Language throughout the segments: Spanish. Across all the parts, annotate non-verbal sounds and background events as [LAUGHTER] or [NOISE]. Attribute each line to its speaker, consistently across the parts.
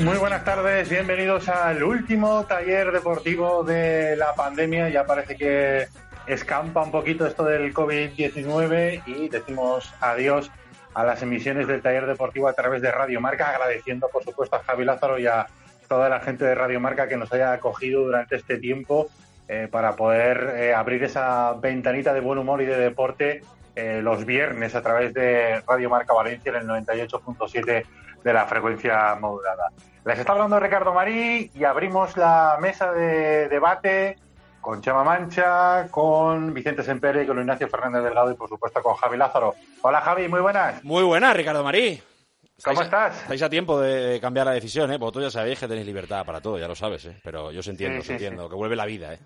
Speaker 1: Muy buenas tardes, bienvenidos al último taller deportivo de la pandemia. Ya parece que escampa un poquito esto del COVID-19 y decimos adiós a las emisiones del taller deportivo a través de Radio Marca, agradeciendo por supuesto a Javi Lázaro y a toda la gente de Radio Marca que nos haya acogido durante este tiempo eh, para poder eh, abrir esa ventanita de buen humor y de deporte eh, los viernes a través de Radio Marca Valencia en el 98.7 de la frecuencia modulada. Les está hablando Ricardo Marí y abrimos la mesa de debate con Chema Mancha, con Vicente Sempere y con Ignacio Fernández Delgado y por supuesto con Javi Lázaro. Hola Javi, muy buenas.
Speaker 2: Muy buenas, Ricardo Marí.
Speaker 1: ¿Cómo
Speaker 2: Estáis-
Speaker 1: estás?
Speaker 2: Estáis a tiempo de cambiar la decisión, ¿eh? Vosotros ya sabéis que tenéis libertad para todo, ya lo sabes, ¿eh? Pero yo os entiendo,
Speaker 1: Sí,
Speaker 2: os
Speaker 1: sí,
Speaker 2: entiendo, que vuelve la vida, ¿eh?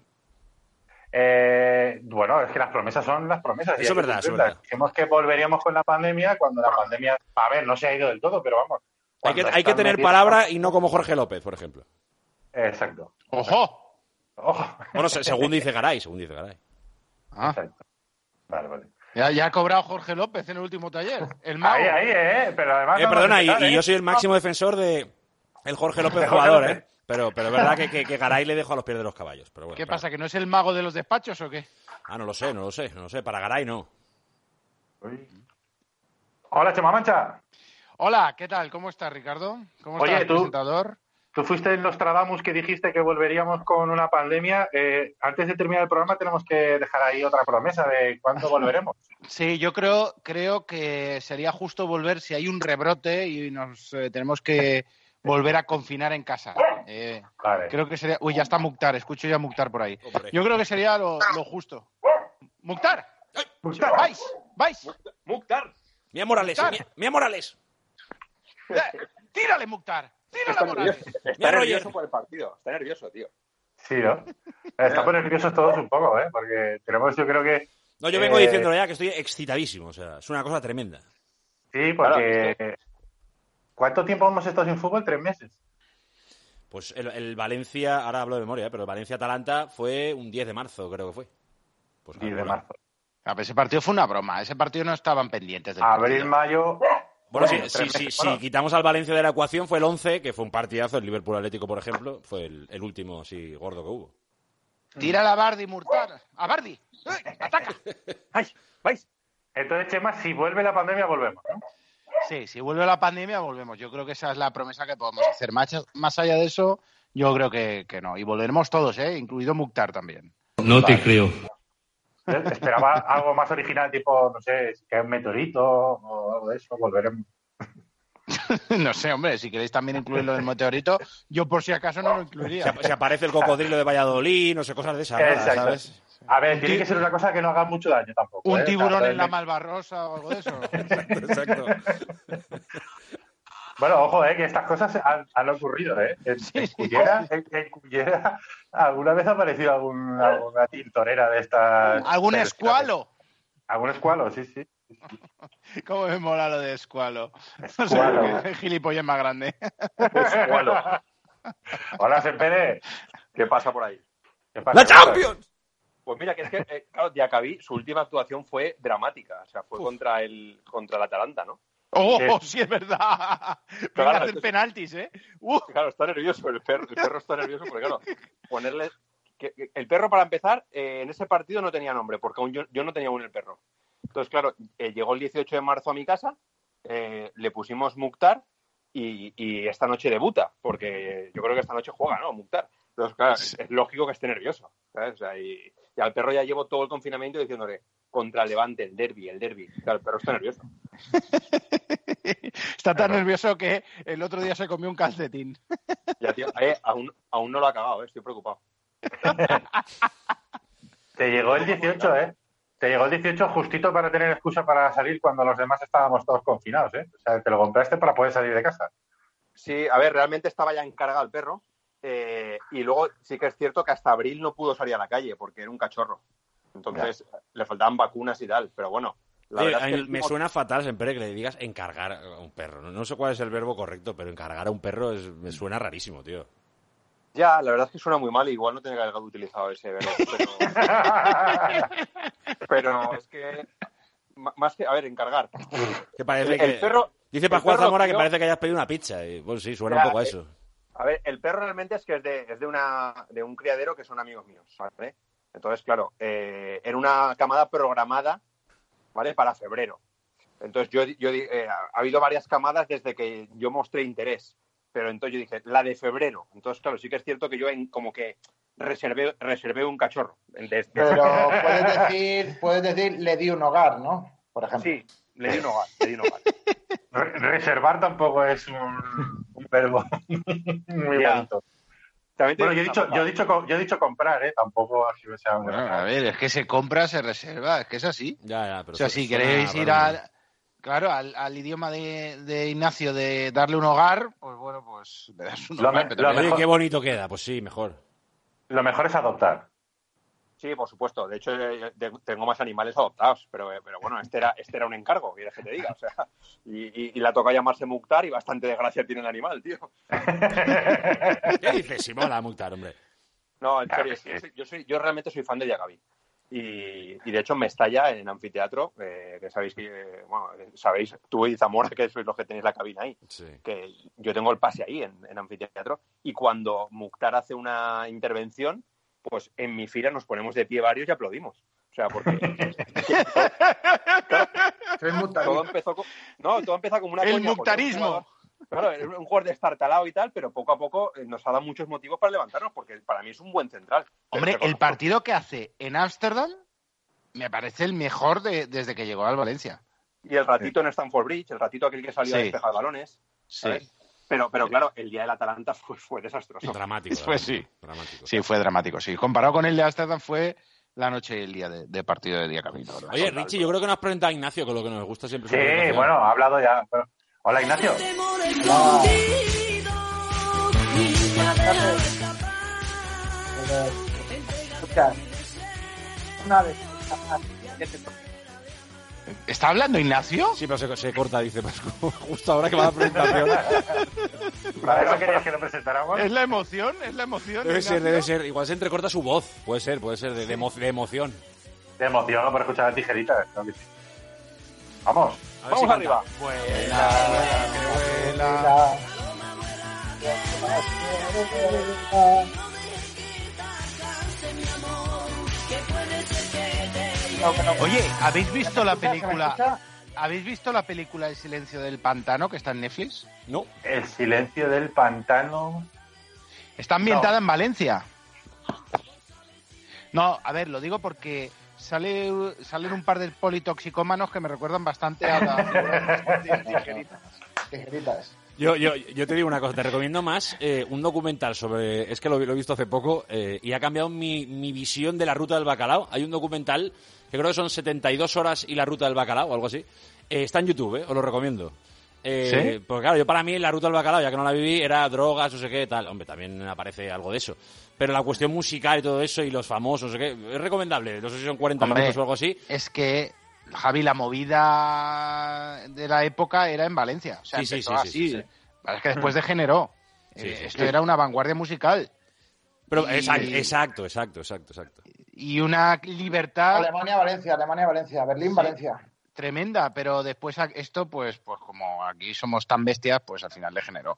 Speaker 1: Eh, bueno, es que las promesas son las promesas.
Speaker 2: Eso es verdad, eso es verdad.
Speaker 1: Dijimos que volveríamos con la pandemia cuando la pandemia, a ver, no se ha ido del todo, pero vamos.
Speaker 2: Hay que, hay tener
Speaker 1: metidas-
Speaker 2: palabra y no como Jorge López, por ejemplo.
Speaker 1: Exacto.
Speaker 3: ¡Ojo!
Speaker 1: Ojo.
Speaker 2: Bueno, se- según dice Garay, según dice Garay.
Speaker 3: Ah,
Speaker 1: Exacto. Vale, vale.
Speaker 3: ya, ya ha cobrado Jorge López en el último taller. El mago.
Speaker 1: Ahí, ahí, eh. Pero además.
Speaker 2: Eh,
Speaker 1: no
Speaker 2: perdona, y,
Speaker 1: ¿eh?
Speaker 2: yo soy el máximo defensor de el Jorge López [LAUGHS] jugador. ¿eh? Pero, pero es verdad que, que, que Garay le dejo a los pies de los caballos. Pero bueno,
Speaker 3: ¿Qué
Speaker 2: claro.
Speaker 3: pasa? ¿Que no es el mago de los despachos o qué?
Speaker 2: Ah, no lo sé, no lo sé, no lo sé. Para Garay no.
Speaker 1: Uy. Hola, Chema Mancha.
Speaker 3: Hola, ¿qué tal? ¿Cómo estás, Ricardo? ¿Cómo
Speaker 1: Oye,
Speaker 3: estás,
Speaker 1: tú-
Speaker 3: presentador?
Speaker 1: Tú fuiste el Nostradamus que dijiste que volveríamos con una pandemia. Eh, antes de terminar el programa tenemos que dejar ahí otra promesa de cuándo [LAUGHS] volveremos.
Speaker 3: Sí, yo creo, creo que sería justo volver si hay un rebrote y nos eh, tenemos que volver a confinar en casa. Eh,
Speaker 1: Vale.
Speaker 3: creo que sería... Uy, ya está Muctar, escucho ya Muctar por ahí.
Speaker 2: Hombre.
Speaker 3: Yo creo que sería lo, lo justo. ¡Muctar! ¡Vais! ¡Vais!
Speaker 4: Mukhtar.
Speaker 2: Mira Morales,
Speaker 3: Mukhtar.
Speaker 2: mira Morales.
Speaker 3: ¡Tírale, Muctar! ¡Tírale,
Speaker 4: Está
Speaker 3: Morales!
Speaker 4: nervioso, está
Speaker 2: Mira, Roger.
Speaker 4: nervioso por el partido. Está nervioso, tío.
Speaker 1: Sí, ¿no? Estamos nerviosos todos un poco, ¿eh? Porque tenemos, yo creo que.
Speaker 2: No, yo vengo
Speaker 1: Eh,
Speaker 2: diciéndolo ya que estoy excitadísimo, o sea, es una cosa tremenda.
Speaker 1: Sí, porque. ¿Cuánto tiempo hemos estado sin fútbol? Tres meses.
Speaker 2: Pues el, el Valencia, ahora hablo de memoria, ¿eh? pero el Valencia-Atalanta fue un 10 de marzo, creo que fue. Pues
Speaker 1: 10 de
Speaker 2: ahora-
Speaker 1: marzo.
Speaker 3: Ah, pero ese partido fue una broma. Ese partido no estaban pendientes del
Speaker 1: Abril,
Speaker 3: partido.
Speaker 1: mayo.
Speaker 2: Bueno, sí, sí, sí,
Speaker 1: Bueno,
Speaker 2: si quitamos al Valencia de la ecuación fue el 11, que fue un partidazo, el Liverpool Atlético, por ejemplo, fue el, el último así gordo que hubo.
Speaker 3: Tira a Bardi, Murtar. ¡A Bardi! ¡Eh! ¡Ataca!
Speaker 4: ¡Ay! ¿Vais?
Speaker 1: Entonces, Chema, si vuelve la pandemia, volvemos. ¿no?
Speaker 3: Sí, si vuelve la pandemia, volvemos. Yo creo que esa es la promesa que podemos hacer. Más, más allá de eso, yo creo que, que no. Y volveremos todos, ¿eh? Incluido Muctar también.
Speaker 5: No te creo.
Speaker 1: Esperaba algo más original, tipo, no sé, si cae un meteorito o algo de eso, volveremos. [LAUGHS]
Speaker 3: no sé, hombre, si queréis también incluir lo del meteorito, yo por si acaso no lo incluiría.
Speaker 2: ap- si aparece el cocodrilo de Valladolid, no sé, cosas de esas,
Speaker 1: Exacto.
Speaker 2: ¿sabes?
Speaker 1: A ver,
Speaker 3: Un
Speaker 1: tiene
Speaker 3: ti-
Speaker 1: que ser una cosa que no haga mucho daño tampoco.
Speaker 3: Un
Speaker 1: ¿eh?
Speaker 3: tiburón en la Malvarrosa o algo de eso. [LAUGHS]
Speaker 2: Exacto.
Speaker 1: Bueno, ojo, eh, que estas cosas han, han ocurrido, ¿eh? En, en
Speaker 3: sí.
Speaker 1: Cullera, en- en Cullera, alguna vez ha aparecido algún, alguna tintorera de estas.
Speaker 3: ¿Algún escualo?
Speaker 1: Algún escualo, sí, sí. [LAUGHS]
Speaker 3: ¿Cómo me mola lo de escualo? No sé
Speaker 1: Escualo. [LAUGHS]
Speaker 3: gilipollas más grande.
Speaker 4: Escualo.
Speaker 1: Hola, Sempere.
Speaker 4: ¿Qué pasa por ahí?
Speaker 1: ¿Qué pasa?
Speaker 2: ¡La Champions!
Speaker 4: Pues mira, que es que, eh, claro, Diacabí, su última actuación fue dramática. O sea, fue contra el, contra el Atalanta, ¿no?
Speaker 3: ¡Oh,
Speaker 1: Sí.
Speaker 3: sí, es verdad!
Speaker 4: Claro,
Speaker 3: a hacer
Speaker 4: entonces-
Speaker 3: penaltis, ¿eh? ¡Uh!
Speaker 4: Claro, está nervioso el perro. El perro está nervioso porque, claro, ponerle. que- que el perro, para empezar, eh, en ese partido no tenía nombre, porque aún yo, yo no tenía aún el perro. Entonces, claro, eh, llegó el 18 de marzo a mi casa, eh, le pusimos Mukhtar y, y esta noche debuta, porque yo creo que esta noche juega, ¿no? Mukhtar. Entonces, claro, es, es lógico que esté nervioso. ¿sabes? O sea, y, y al perro ya llevo todo el confinamiento diciéndole contra el Levante, el derby, el derby. Claro, el perro está nervioso. [LAUGHS]
Speaker 3: Está tan nervioso que el otro día se comió un calcetín.
Speaker 4: Ya, tío, eh, aún, aún no lo ha acabado, eh, estoy preocupado. [LAUGHS]
Speaker 1: Te llegó el 18, ¿eh? Te llegó el 18 justito para tener excusa para salir cuando los demás estábamos todos confinados, ¿eh? O sea, te lo compraste para poder salir de casa.
Speaker 4: Sí, a ver, realmente estaba ya encargado el perro. Eh, y luego sí que es cierto que hasta abril no pudo salir a la calle porque era un cachorro. Entonces le faltaban vacunas y tal. Pero bueno, la verdad es que
Speaker 2: a mí
Speaker 4: el
Speaker 2: me
Speaker 4: último-
Speaker 2: suena fatal siempre que le digas encargar a un perro. No, No sé cuál es el verbo correcto, pero encargar a un perro es- me suena rarísimo, tío.
Speaker 4: Ya, la verdad es que suena muy mal. Igual no tenía que haber utilizado ese verbo. Pero, [LAUGHS] pero es que, más que, a ver, encargar.
Speaker 2: Que parece
Speaker 4: El,
Speaker 2: que...
Speaker 4: el perro.
Speaker 2: Dice Pascual Zamora que
Speaker 4: tío,
Speaker 2: parece que hayas pedido una pizza. Y, bueno, sí, suena
Speaker 4: Ya,
Speaker 2: un poco a
Speaker 4: eh,
Speaker 2: eso.
Speaker 4: A ver, el perro realmente es que es de, es de, una, de un criadero que son amigos míos, ¿vale? Entonces, claro, eh, era una camada programada, ¿vale? Para febrero. Entonces, yo, yo eh, ha habido varias camadas desde que yo mostré interés, pero entonces yo dije, la de febrero. Entonces, claro, sí que es cierto que yo en- como que reservé, reservé un cachorro. [LAUGHS]
Speaker 6: Pero puedes decir, puedes decir, le di un hogar, ¿no? Por ejemplo.
Speaker 4: Sí, le di un hogar, le di un hogar.
Speaker 1: Re- Reservar tampoco es un, un verbo [LAUGHS] muy
Speaker 4: Ya.
Speaker 1: bonito. Bueno, yo he dicho, yo he dicho, yo he dicho comprar, ¿eh? Tampoco así que sea
Speaker 3: Bueno, a ver, es que se compra, se reserva, es que es así.
Speaker 2: Ya, ya, pero
Speaker 3: O sea, si queréis ir
Speaker 2: raro.
Speaker 3: a, claro, al, al idioma de, de Ignacio de darle un hogar, pues bueno, pues le das un
Speaker 1: Lo
Speaker 3: hogar.
Speaker 1: me-
Speaker 3: pero
Speaker 1: mejor-
Speaker 2: qué bonito queda. Pues sí, mejor.
Speaker 1: Lo mejor es adoptar.
Speaker 4: Sí, por supuesto. De hecho, eh, de- tengo más animales adoptados, pero, eh, pero bueno, este era, este era un encargo, quieres que te diga. O sea, y, y, y la toca llamarse Mukhtar y bastante desgracia tiene el animal, tío.
Speaker 2: ¿Qué dices? Si mola multar, hombre.
Speaker 4: No, en serio,
Speaker 1: sí.
Speaker 4: soy- yo, soy, yo realmente soy fan de Yagavi. Y, y de hecho me estalla en anfiteatro, eh, que sabéis que, eh, bueno, sabéis, tú y Zamora, que sois los que tenéis la cabina ahí,
Speaker 2: Sí.
Speaker 4: que yo tengo el pase ahí en, en anfiteatro, y cuando Mukhtar hace una intervención, pues en mi fila nos ponemos de pie varios y aplaudimos. O sea, porque [LAUGHS] todo empezó con, no, todo empieza como una
Speaker 3: El
Speaker 4: coña, porque era un
Speaker 3: muctarismo.
Speaker 4: jugador- Claro, es un jugador destartalado y tal, pero poco a poco eh, nos ha dado muchos motivos para levantarnos, porque para mí es un buen central.
Speaker 3: Hombre, el partido que hace en Ámsterdam me parece el mejor de- desde que llegó al Valencia.
Speaker 4: Y el ratito en Stanford Bridge, el ratito aquel que salió a despejar balones.
Speaker 3: Sí.
Speaker 4: Pero, pero claro, el día del Atalanta [LAUGHS] fue, fue desastroso.
Speaker 2: Dramático. Dramático,
Speaker 3: sí.
Speaker 2: Dramático.
Speaker 3: sí, fue dramático. Sí, comparado con el de Ámsterdam fue la noche y el día de, de partido de día camino. ¿verdad?
Speaker 2: Oye, Richie, yo creo que nos presenta a Ignacio con lo que nos gusta siempre.
Speaker 1: Sí, bueno, ha hablado ya. Hola, Ignacio.
Speaker 6: Una vez.
Speaker 3: ¿Está hablando Ignacio?
Speaker 2: Sí, pero se, se corta, dice Pascu. [LAUGHS] Justo ahora que va la presentación.
Speaker 1: ¿Para eso querías que lo presentáramos?
Speaker 3: Es la emoción, es la emoción.
Speaker 2: Debe ser, debe ser. Igual se entrecorta su voz. Puede ser, puede ser, de, de emo- de emoción.
Speaker 1: Emociono por escuchar la tijerita. creo que sí. Vamos.
Speaker 2: A ver si
Speaker 4: Vamos arriba.
Speaker 3: Vuela, que vuela. Oye, ¿habéis visto la película? ¿Habéis visto la película El silencio del pantano que está en Netflix?
Speaker 2: No.
Speaker 1: El silencio del pantano.
Speaker 3: Está ambientada en Valencia. No, a ver, lo digo porque sale, salen un par de politoxicómanos que me recuerdan bastante a la figura de tijeritas.
Speaker 6: Tijeritas.
Speaker 2: Yo, yo, yo te digo una cosa, te recomiendo más eh, un documental sobre. Es que lo, lo he visto hace poco eh, y ha cambiado mi, mi visión de la ruta del bacalao. Hay un documental que creo que son 72 horas y la ruta del bacalao o algo así. Eh, está en YouTube, eh, os lo recomiendo. Eh,
Speaker 3: ¿Sí?
Speaker 2: Pues claro, yo para mí la ruta del bacalao, ya que no la viví, era drogas, no sé qué, tal. Hombre, también aparece algo de eso. Pero la cuestión musical y todo eso y los famosos, no sé qué, es recomendable. No sé si son 40
Speaker 3: Hombre.
Speaker 2: minutos o algo así.
Speaker 3: Es que, Javi, la movida de la época era en Valencia. O sea,
Speaker 2: Sí, sí, sí, sí,
Speaker 3: así.
Speaker 2: sí,
Speaker 3: Es que después degeneró.
Speaker 2: Sí,
Speaker 3: Eh, esto era una vanguardia musical.
Speaker 2: Pero
Speaker 3: Y-
Speaker 2: exacto, exacto, exacto, exacto, exacto.
Speaker 3: Y una libertad
Speaker 6: Alemania, Valencia, Alemania, Valencia, Berlín, Valencia.
Speaker 3: tremenda, pero después esto, pues, pues como aquí somos tan bestias, pues al final degeneró.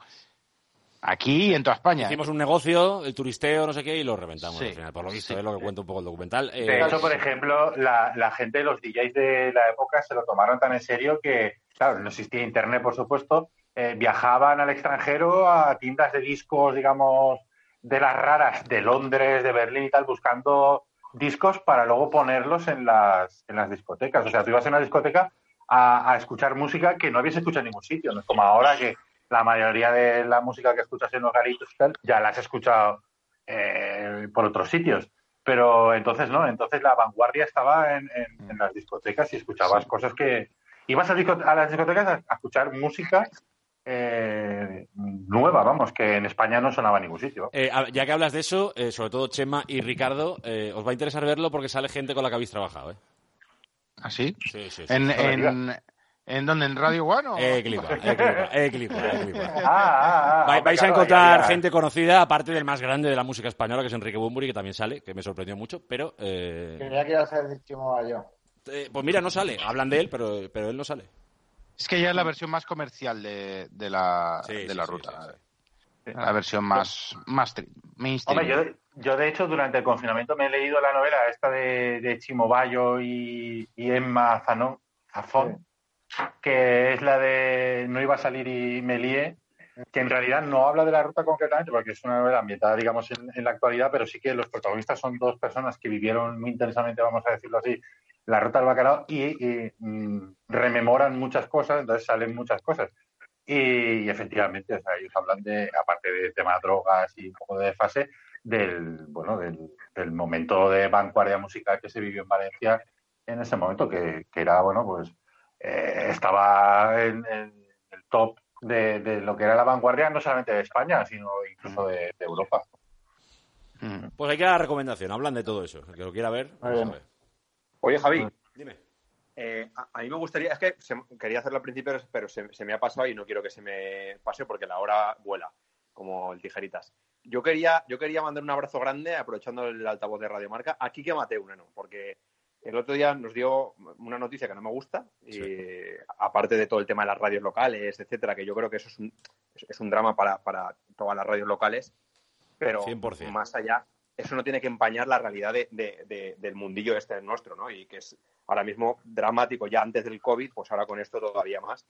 Speaker 3: Aquí y en toda España.
Speaker 2: Hicimos un negocio, el turisteo, no sé qué, y lo reventamos
Speaker 3: Sí,
Speaker 2: al final. Por lo visto,
Speaker 3: sí.
Speaker 2: es lo que cuenta un poco el documental. Eh,
Speaker 1: De hecho, por ejemplo, la, la gente de los DJs de la época se lo tomaron tan en serio que, claro, no existía internet, por supuesto, eh, viajaban al extranjero a tiendas de discos, digamos, de las raras de Londres, de Berlín y tal, buscando discos para luego ponerlos en las, en las discotecas. O sea, tú ibas a una discoteca a, a escuchar música que no habías escuchado en ningún sitio. No es como ahora que la mayoría de la música que escuchas en los garitos y tal, ya la has escuchado eh, por otros sitios. Pero entonces no, entonces la vanguardia estaba en, en- en las discotecas y escuchabas cosas que... Ibas a, a las discotecas a, a escuchar música eh, nueva, vamos, que en España no sonaba en ningún sitio.
Speaker 2: Eh, a- ya que hablas de eso, eh, sobre todo Chema y Ricardo, eh, os va a interesar verlo porque sale gente con la que habéis trabajado, ¿eh?
Speaker 7: ¿Así?
Speaker 2: Sí, sí, sí.
Speaker 7: ¿En, en, ¿En dónde? ¿En Radio One? o-
Speaker 2: Eh, clipa, eh, clipa, eh, clipa, eh, clipa. [LAUGHS]
Speaker 1: Ah, ah, ah,
Speaker 2: Vai-
Speaker 1: hombre,
Speaker 2: vais a encontrar
Speaker 1: ya- ya.
Speaker 2: gente conocida, aparte del más grande de la música española, que es Enrique Bunbury, que también sale, que me sorprendió mucho, pero... eh,
Speaker 6: Creía que iba a ser el Chimo Bayo.
Speaker 2: eh, pues mira, no sale. Hablan de él, pero, pero él no sale.
Speaker 7: Es que ya es la versión más comercial de, de la,
Speaker 2: Sí,
Speaker 7: de
Speaker 2: sí,
Speaker 7: la
Speaker 2: sí,
Speaker 7: ruta.
Speaker 2: sí, sí.
Speaker 7: La versión más, más mainstream.
Speaker 1: Hombre, yo, yo de hecho durante el confinamiento me he leído la novela esta de, de Chimo Bayo y, y Emma Zanón, Zafón, que es la de No iba a salir y me lié, que en realidad no habla de la ruta concretamente porque es una novela ambientada, digamos, en, en la actualidad, pero sí que los protagonistas son dos personas que vivieron muy intensamente, vamos a decirlo así, la ruta del bacalao y, y, mm, rememoran muchas cosas, entonces salen muchas cosas. Y, y efectivamente, o sea, ellos hablan de, aparte de drogas y un poco de fase, del, bueno, del, del momento de vanguardia musical que se vivió en Valencia en ese momento, que, que era, bueno, pues eh, estaba en, en el top de, de lo que era la vanguardia, no solamente de España, sino incluso de, de Europa.
Speaker 7: Mm.
Speaker 2: Pues hay que dar la recomendación, hablan de todo eso. El que lo quiera ver, a
Speaker 6: bien.
Speaker 2: ver.
Speaker 4: Oye, Javi,
Speaker 2: Dime.
Speaker 4: eh, a, a mí me gustaría, es que se- quería hacerlo al principio, pero se, se me ha pasado y no quiero que se me pase porque la hora vuela, como el tijeritas. Yo quería, yo quería mandar un abrazo grande, aprovechando el altavoz de Radio Marca, a Quique Mateu, Neno, porque el otro día nos dio una noticia que no me gusta, y aparte de todo el tema de las radios locales, etcétera, que yo creo que eso es un, es- es un drama para, para todas las radios locales, pero
Speaker 2: 100%.
Speaker 4: más allá, eso no tiene que empañar la realidad de- de- de- del mundillo este nuestro, ¿no? Y que es ahora mismo dramático ya antes del COVID, pues ahora con esto todavía más.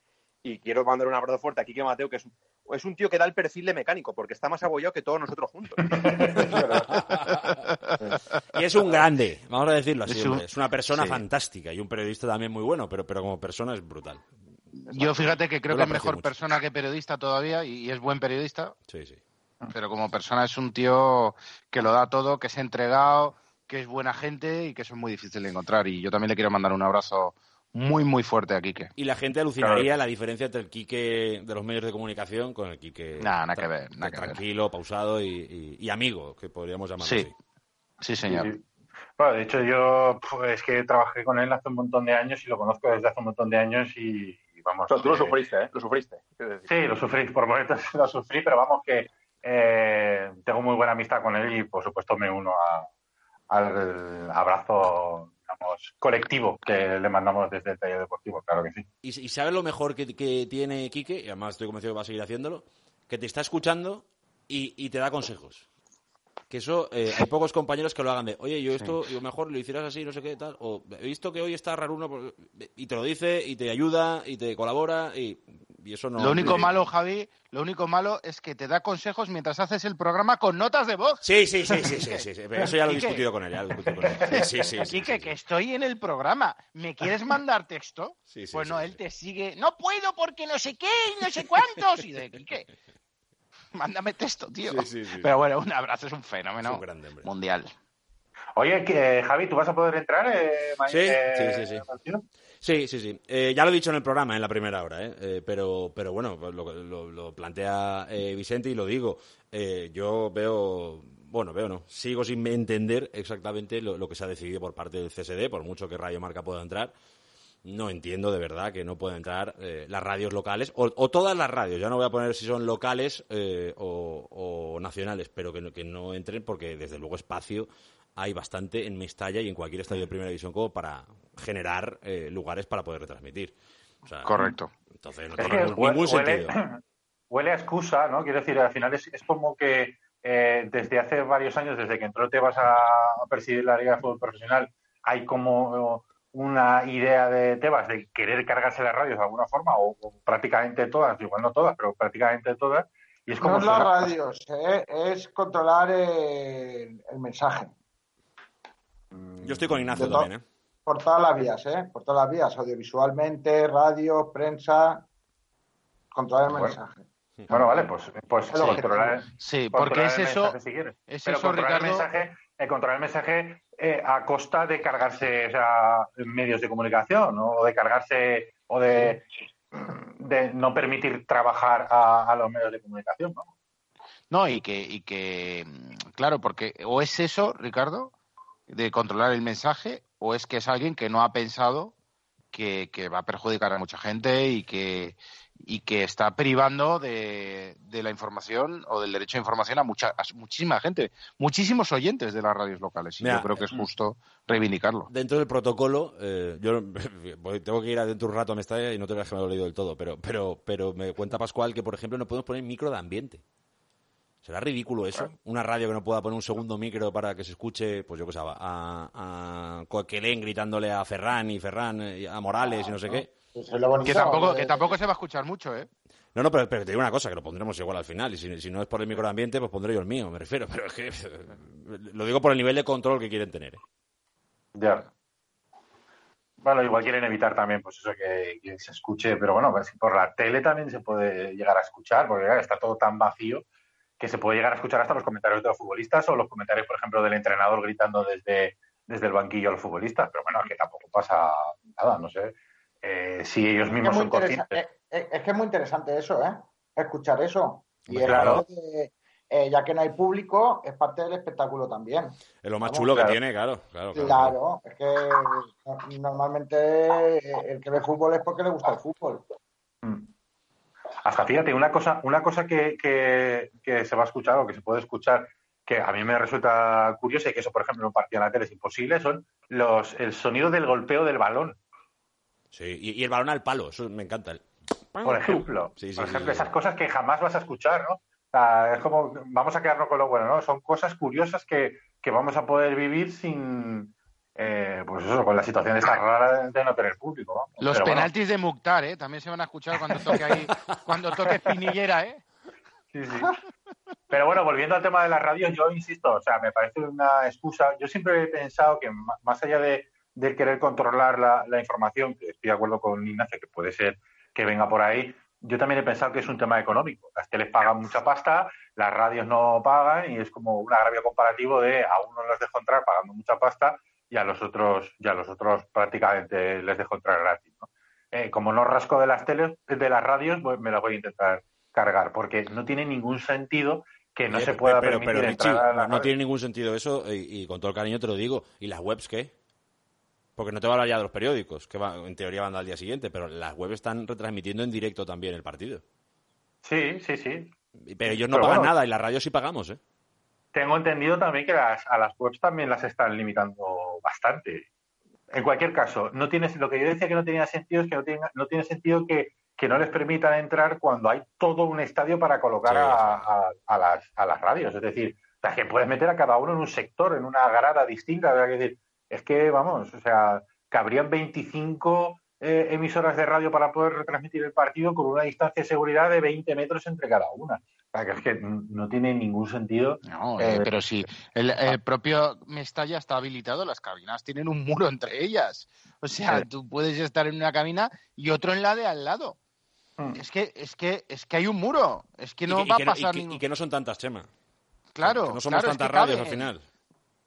Speaker 4: Y quiero mandar un abrazo fuerte a Quique Mateo, que es, es un tío que da el perfil de mecánico, porque está más abollado que todos nosotros juntos. [LAUGHS]
Speaker 2: Y es un grande, vamos a decirlo así.
Speaker 7: Es un-
Speaker 2: hombre. Es una persona
Speaker 7: sí.
Speaker 2: fantástica y un periodista también muy bueno, pero, pero como persona es brutal.
Speaker 7: Yo fíjate que creo que es mejor
Speaker 2: mucho.
Speaker 7: persona que periodista todavía y, y es buen periodista,
Speaker 2: Sí, sí.
Speaker 7: Pero como persona es un tío que lo da todo, que se ha entregado, que es buena gente y que eso es muy difícil de encontrar. Y yo también le quiero mandar un abrazo muy, muy fuerte a Quique.
Speaker 2: Y la gente alucinaría la diferencia entre el Quique de los medios de comunicación con el Quique
Speaker 7: Nah, nada
Speaker 2: tra-
Speaker 7: que ver, nada que ver.
Speaker 2: tranquilo, pausado y, y- y amigo, que podríamos llamarlo
Speaker 7: Sí.
Speaker 2: así.
Speaker 7: Sí, señor.
Speaker 1: Sí. Bueno, de hecho, yo pues, es que trabajé con él hace un montón de años y lo conozco desde hace un montón de años y, y vamos.
Speaker 4: Tú lo sufriste, ¿eh? Lo sufriste.
Speaker 1: Sí, lo sufrí, por momentos [LAUGHS] lo sufrí, pero vamos que eh, tengo muy buena amistad con él y por supuesto me uno al abrazo digamos, colectivo que le mandamos desde el taller deportivo, claro que sí.
Speaker 2: Y, y sabes lo mejor que, que tiene Quique, y además estoy convencido que va a seguir haciéndolo, que te está escuchando y te da consejos. Que eso, eh, hay pocos compañeros que lo hagan de, oye, yo esto, yo mejor lo hicieras así, no sé qué, tal, o he visto que hoy está raro uno, por-". y te lo dice, y te ayuda, y te colabora, y, y eso no...
Speaker 7: lo único malo, Javi, lo único malo es que te da consejos mientras haces el programa con notas de voz.
Speaker 2: Sí, sí, sí, sí, sí, sí, sí, [LAUGHS] pero eso ya lo he discutido con él, ya lo he discutido con él. Sí, sí,
Speaker 7: que estoy en el programa. ¿Me quieres mandar texto?
Speaker 2: Sí, sí,
Speaker 7: pues no, él te sigue. No puedo porque no sé qué y no sé cuántos. Y de Quique, [LAUGHS] mándame texto, tío.
Speaker 2: Sí, sí, sí.
Speaker 7: Pero bueno, un abrazo, es un fenómeno
Speaker 2: Es un grande, hombre.
Speaker 7: mundial.
Speaker 1: Oye, que, Javi, ¿tú vas a poder entrar? Eh,
Speaker 2: Sí,
Speaker 1: eh,
Speaker 2: sí, sí, sí. Sí, sí, sí. Eh, ya lo he dicho en el programa, en la primera hora, ¿eh? Eh, pero, pero bueno, pues lo, lo- lo plantea eh, Vicente y lo digo. Eh, yo veo, bueno, veo no, sigo sin entender exactamente lo, lo que se ha decidido por parte del CSD, por mucho que Radio Marca pueda entrar. No entiendo de verdad que no puedan entrar eh, las radios locales, o, o todas las radios, ya no voy a poner si son locales eh, o, o nacionales, pero que no, que no entren porque desde luego espacio hay bastante en Mestalla y en cualquier estadio de primera división como para generar eh, lugares para poder retransmitir. O sea,
Speaker 7: Correcto.
Speaker 2: Entonces no
Speaker 1: Es
Speaker 2: tiene
Speaker 1: que
Speaker 2: ningún,
Speaker 1: hue-
Speaker 2: ningún
Speaker 1: huele,
Speaker 2: sentido. [CLEARS THROAT]
Speaker 1: huele a excusa, ¿no? Quiero decir, al final es, es como que eh, desde hace varios años, desde que entró Tebas a, a presidir la Liga de Fútbol Profesional, hay como una idea de Tebas de querer cargarse las radios de alguna forma, o, o prácticamente todas, igual no todas, pero prácticamente todas. Y es como
Speaker 6: No es las radios, ¿eh? es controlar el, el mensaje.
Speaker 2: Yo estoy con Ignacio también, ¿eh?
Speaker 6: por todas las vías, ¿eh? Por todas las vías, audiovisualmente, radio, prensa, controlar el
Speaker 1: Bueno.
Speaker 6: mensaje.
Speaker 1: Bueno, vale, pues, pues
Speaker 6: Es lo que
Speaker 1: controlar,
Speaker 3: Sí,
Speaker 1: controlar
Speaker 3: porque es
Speaker 1: el
Speaker 3: eso,
Speaker 1: mensaje si quieres.
Speaker 3: es
Speaker 1: Pero
Speaker 3: eso,
Speaker 1: controlar el
Speaker 3: Ricardo.
Speaker 1: mensaje, eh, controlar el mensaje eh, a costa de cargarse o medios de comunicación ¿no? o de cargarse o de, de no permitir trabajar a, a los medios de comunicación. ¿no?
Speaker 3: No, y que, y que, mm, claro, porque o es eso, Ricardo, de controlar el mensaje, o es que es alguien que no ha pensado que, que va a perjudicar a mucha gente y que, y que está privando de, de la información o del derecho a información a, mucha, a muchísima gente, muchísimos oyentes de las radios locales. Y
Speaker 2: Mira,
Speaker 3: yo creo que es justo reivindicarlo.
Speaker 2: Dentro del protocolo, eh, yo [LAUGHS] tengo que ir adentro un rato a Mestalla y no te veas que me lo he leído del todo, pero, pero, pero me cuenta Pascual que, por ejemplo, no podemos poner micro de ambiente. ¿Será ridículo eso? Una radio que no pueda poner un segundo micro para que se escuche, pues yo qué sé, a, a Coquelén gritándole a Ferran y Ferran eh, a Morales y no sé qué.
Speaker 6: Pues
Speaker 3: Que tampoco, que tampoco se va a escuchar mucho, ¿eh?
Speaker 2: No, no, pero, pero te digo una cosa, que lo pondremos igual al final. Y si, si no es por el micro de ambiente, pues pondré yo el mío, me refiero. [LAUGHS] Pero es que lo digo por el nivel de control que quieren tener. ¿eh?
Speaker 1: Ya. Bueno, igual quieren evitar también pues eso que, que se escuche, pero bueno, pues por la tele también se puede llegar a escuchar, porque está todo tan vacío que se puede llegar a escuchar hasta los comentarios de los futbolistas o los comentarios, por ejemplo, del entrenador gritando desde, desde el banquillo a los futbolistas. Pero bueno, es que tampoco pasa nada, no sé. Eh, si ellos
Speaker 6: Es que
Speaker 1: mismos son conscientes.
Speaker 6: eh, eh, es que es muy interesante eso, ¿eh? Escuchar eso. Y es
Speaker 1: Claro.
Speaker 6: de- eh, ya que no hay público, es parte del espectáculo también.
Speaker 2: Es lo más chulo
Speaker 1: claro.
Speaker 2: que tiene, claro. Claro, claro.
Speaker 6: Claro, es que no- normalmente el que ve fútbol es porque le gusta el fútbol.
Speaker 1: Mm. Hasta fíjate, una cosa, una cosa que, que- que se va a escuchar o que se puede escuchar, que a mí me resulta curiosa y que eso, por ejemplo, en un partido en la tele es imposible, son los el sonido del golpeo del balón.
Speaker 2: Sí, y, y el balón al palo, eso me encanta. El-
Speaker 1: Por ejemplo,
Speaker 2: Sí, sí,
Speaker 1: por
Speaker 2: sí,
Speaker 1: ejemplo,
Speaker 2: sí.
Speaker 1: esas cosas que jamás vas a escuchar, ¿no? Es como, vamos a quedarnos con lo bueno, ¿no? Son cosas curiosas que, que vamos a poder vivir sin, eh, pues eso, con la situación esta rara de no tener público, ¿no?
Speaker 3: Los
Speaker 1: Pero bueno,
Speaker 3: penaltis de Mukhtar, ¿eh? También se van a escuchar cuando toque ahí, cuando toque Espinillera, ¿eh?
Speaker 1: Sí, sí. Pero bueno, volviendo al tema de las radios, yo insisto, o sea, me parece una excusa. Yo siempre he pensado que más allá de, de querer controlar la, la información, que estoy de acuerdo con Ignacio, que puede ser que venga por ahí, yo también he pensado que es un tema económico. Las teles pagan mucha pasta, las radios no pagan y es como un agravio comparativo de a uno los dejo entrar pagando mucha pasta y a los otros, y a los otros prácticamente les dejo entrar gratis. ¿no? Eh, como no rasco de las teles, de las radios, pues me las voy a intentar cargar, porque no tiene ningún sentido que no
Speaker 2: Eh,
Speaker 1: se pueda
Speaker 2: pero,
Speaker 1: permitir
Speaker 2: pero, Richie,
Speaker 1: entrar a la
Speaker 2: no
Speaker 1: radio.
Speaker 2: tiene ningún sentido eso y, y con todo el cariño te lo digo. ¿Y las webs qué? Porque no te va a hablar ya de los periódicos, que va- en teoría van al día siguiente, pero las webs están retransmitiendo en directo también el partido.
Speaker 1: Sí, sí, sí.
Speaker 2: Pero ellos no
Speaker 1: Pero
Speaker 2: pagan
Speaker 1: bueno.
Speaker 2: nada y las radios sí pagamos, ¿eh?
Speaker 1: Tengo entendido también que las, a las webs también las están limitando bastante. En cualquier caso, no tiene, lo que yo decía que no tenía sentido es que no tiene, no tiene sentido que, que no les permitan entrar cuando hay todo un estadio para colocar
Speaker 2: Sí,
Speaker 1: a, a- a las, a las radios. Es decir, o sea, que puedes meter a cada uno en un sector, en una grada distinta. sea, que decir, es que, vamos, o sea, cabrían 25 eh, emisoras de radio para poder retransmitir el partido con una distancia de seguridad de 20 metros entre cada una. O sea, que es que no tiene ningún sentido.
Speaker 3: No, eh,
Speaker 1: Eh,
Speaker 3: pero sí, el, el propio Mestalla está habilitado, las cabinas tienen un muro entre ellas. O sea,
Speaker 1: Sí.
Speaker 3: tú puedes estar en una cabina y otro en la de al lado.
Speaker 1: Mm.
Speaker 3: Es que, es que, es que hay un muro. Es que no
Speaker 2: que-
Speaker 3: va a
Speaker 2: no-
Speaker 3: pasar
Speaker 2: y que,
Speaker 3: ningún.
Speaker 2: y que no son tantas, Chema.
Speaker 3: Claro,
Speaker 2: Que no somos
Speaker 3: claro, es
Speaker 2: tantas
Speaker 3: que
Speaker 2: radios
Speaker 3: cabe.
Speaker 2: al final.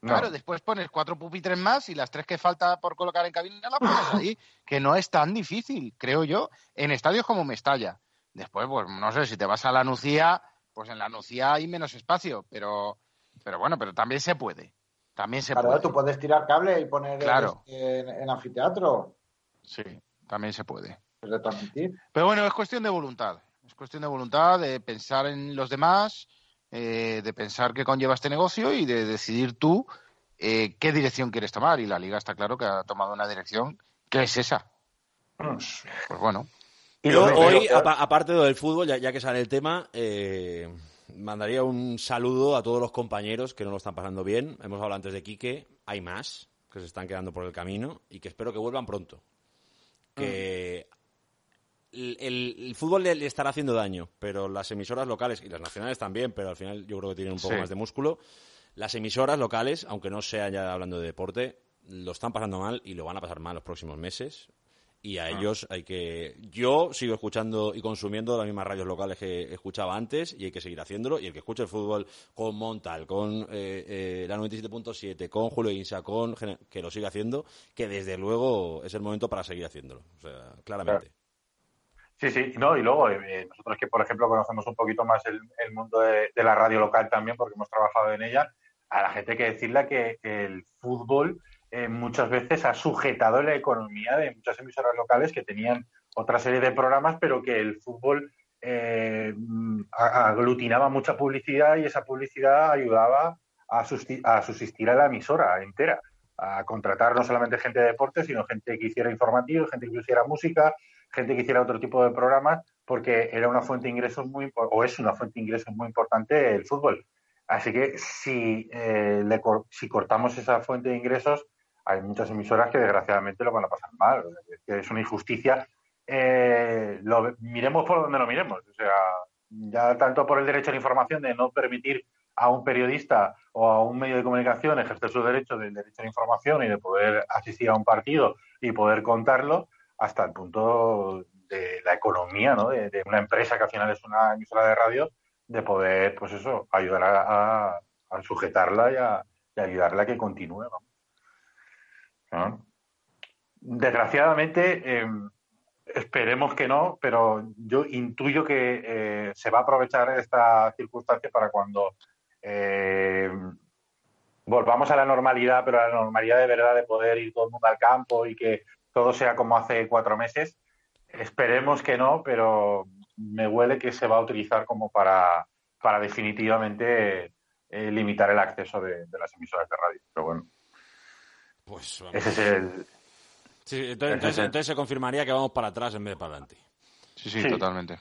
Speaker 1: No.
Speaker 3: Claro, después pones cuatro pupitres más y las tres que falta por colocar en cabina las pones ahí, [LAUGHS] que no es tan difícil, creo yo, en estadios como Mestalla. Después, pues no sé, si te vas a la Nucía, pues en la Nucía hay menos espacio, pero, pero bueno, pero también se puede. También se
Speaker 6: Claro,
Speaker 3: puede.
Speaker 6: tú puedes tirar cable y poner
Speaker 3: Claro.
Speaker 6: este, en, en anfiteatro,
Speaker 3: Sí, también se puede. Pero bueno, es cuestión de voluntad. Es cuestión de voluntad, de pensar en los demás, eh, de pensar qué conlleva este negocio y de decidir tú eh, qué dirección quieres tomar. Y la liga está claro que ha tomado una dirección que es esa. Pues, pues bueno.
Speaker 1: Y
Speaker 2: hoy, aparte de lo del fútbol, ya, ya que sale el tema, eh, mandaría un saludo a todos los compañeros que no lo están pasando bien. Hemos hablado antes de Quique, hay más que se están quedando por el camino y que espero que vuelvan pronto. Que el, el- el fútbol le, le estará haciendo daño, pero las emisoras locales y las nacionales también, pero al final yo creo que tienen un poco
Speaker 3: Sí.
Speaker 2: más de músculo. Las emisoras locales, aunque no sea ya hablando de deporte, lo están pasando mal y lo van a pasar mal los próximos meses. Y a ellos hay que. Yo sigo escuchando y consumiendo las mismas radios locales que escuchaba antes y hay que seguir haciéndolo. Y el que escuche el fútbol con Montal, con eh, eh, la 97.7, con Julio Insa, con. que lo siga haciendo, que desde luego es el momento para seguir haciéndolo. O sea, claramente.
Speaker 1: Sí, sí, no, y luego eh, nosotros que, por ejemplo, conocemos un poquito más el, mundo de, la radio local también, porque hemos trabajado en ella, a la gente hay que decirle que el fútbol eh, muchas veces ha sujetado la economía de muchas emisoras locales que tenían otra serie de programas, pero que el fútbol eh, aglutinaba mucha publicidad y esa publicidad ayudaba a, a subsistir a la emisora entera, a contratar no solamente gente de deporte, sino gente que hiciera informativos, gente que hiciera música, gente que hiciera otro tipo de programas, porque era una fuente de ingresos muy, o es una fuente de ingresos muy importante el fútbol. Así que si, eh, si cortamos esa fuente de ingresos, hay muchas emisoras que desgraciadamente lo van a pasar mal. Es una injusticia. Eh, lo, miremos por donde lo miremos. O sea, ya tanto por el derecho a la información de no permitir a un periodista o a un medio de comunicación ejercer su derecho del derecho a la información y de poder asistir a un partido y poder contarlo, hasta el punto de la economía, ¿no? De, una empresa que al final es una emisora de radio, de poder, pues eso, ayudar a, sujetarla y a, y ayudarla a que continúe. Desgraciadamente, em, esperemos que no, pero yo intuyo que eh, se va a aprovechar esta circunstancia para cuando em, volvamos a la normalidad, pero a la normalidad de verdad de poder ir todo el mundo al campo y que todo sea como hace cuatro meses. Esperemos que no, pero me huele que se va a utilizar como para, para definitivamente eh, limitar el acceso de, de las emisoras de radio. Pero bueno.
Speaker 2: Pues
Speaker 1: Ese es el...
Speaker 2: Sí, entonces, se confirmaría que vamos para atrás en vez de para adelante.
Speaker 7: Sí, sí, totalmente.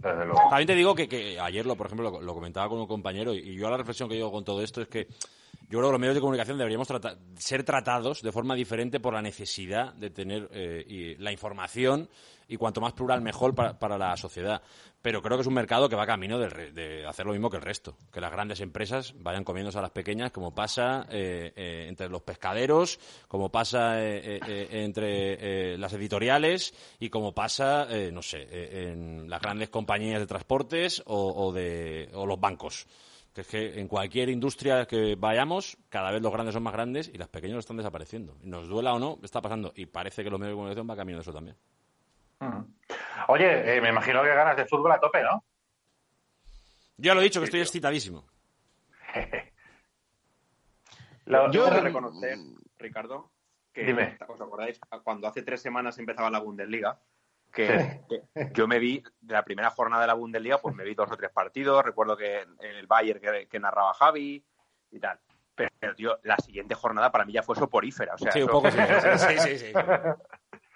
Speaker 2: También te digo que, ayer, lo, por ejemplo, lo, comentaba con un compañero y, yo la reflexión que llevo con todo esto es que yo creo que los medios de comunicación deberíamos ser tratados de forma diferente por la necesidad de tener eh, la información y cuanto más plural mejor para, la sociedad. Pero creo que es un mercado que va camino de, hacer lo mismo que el resto, que las grandes empresas vayan comiéndose a las pequeñas, como pasa eh, eh, entre los pescaderos, como pasa entre las editoriales y como pasa, no sé, en las grandes compañías de transportes o, de, o los bancos que es que en cualquier industria que vayamos, cada vez los grandes son más grandes y los pequeños están desapareciendo. Nos duela o no, está pasando. Y parece que los medios de comunicación va camino de eso también.
Speaker 1: Oye, eh, me imagino que ganas de fútbol a tope, ¿no?
Speaker 2: Ya lo he dicho, que estoy excitadísimo. [LAUGHS]
Speaker 4: Yo tengo que reconocer, Ricardo, que ¿os acordáis? Cuando hace tres semanas empezaba la Bundesliga, que, yo me vi de la primera jornada de la Bundesliga, pues me vi dos o tres partidos. Recuerdo que en el Bayern que, narraba Javi y tal. Pero, tío, la siguiente jornada para mí ya fue soporífera. O sea,
Speaker 2: sí, un poco [LAUGHS] sí. sí, sí,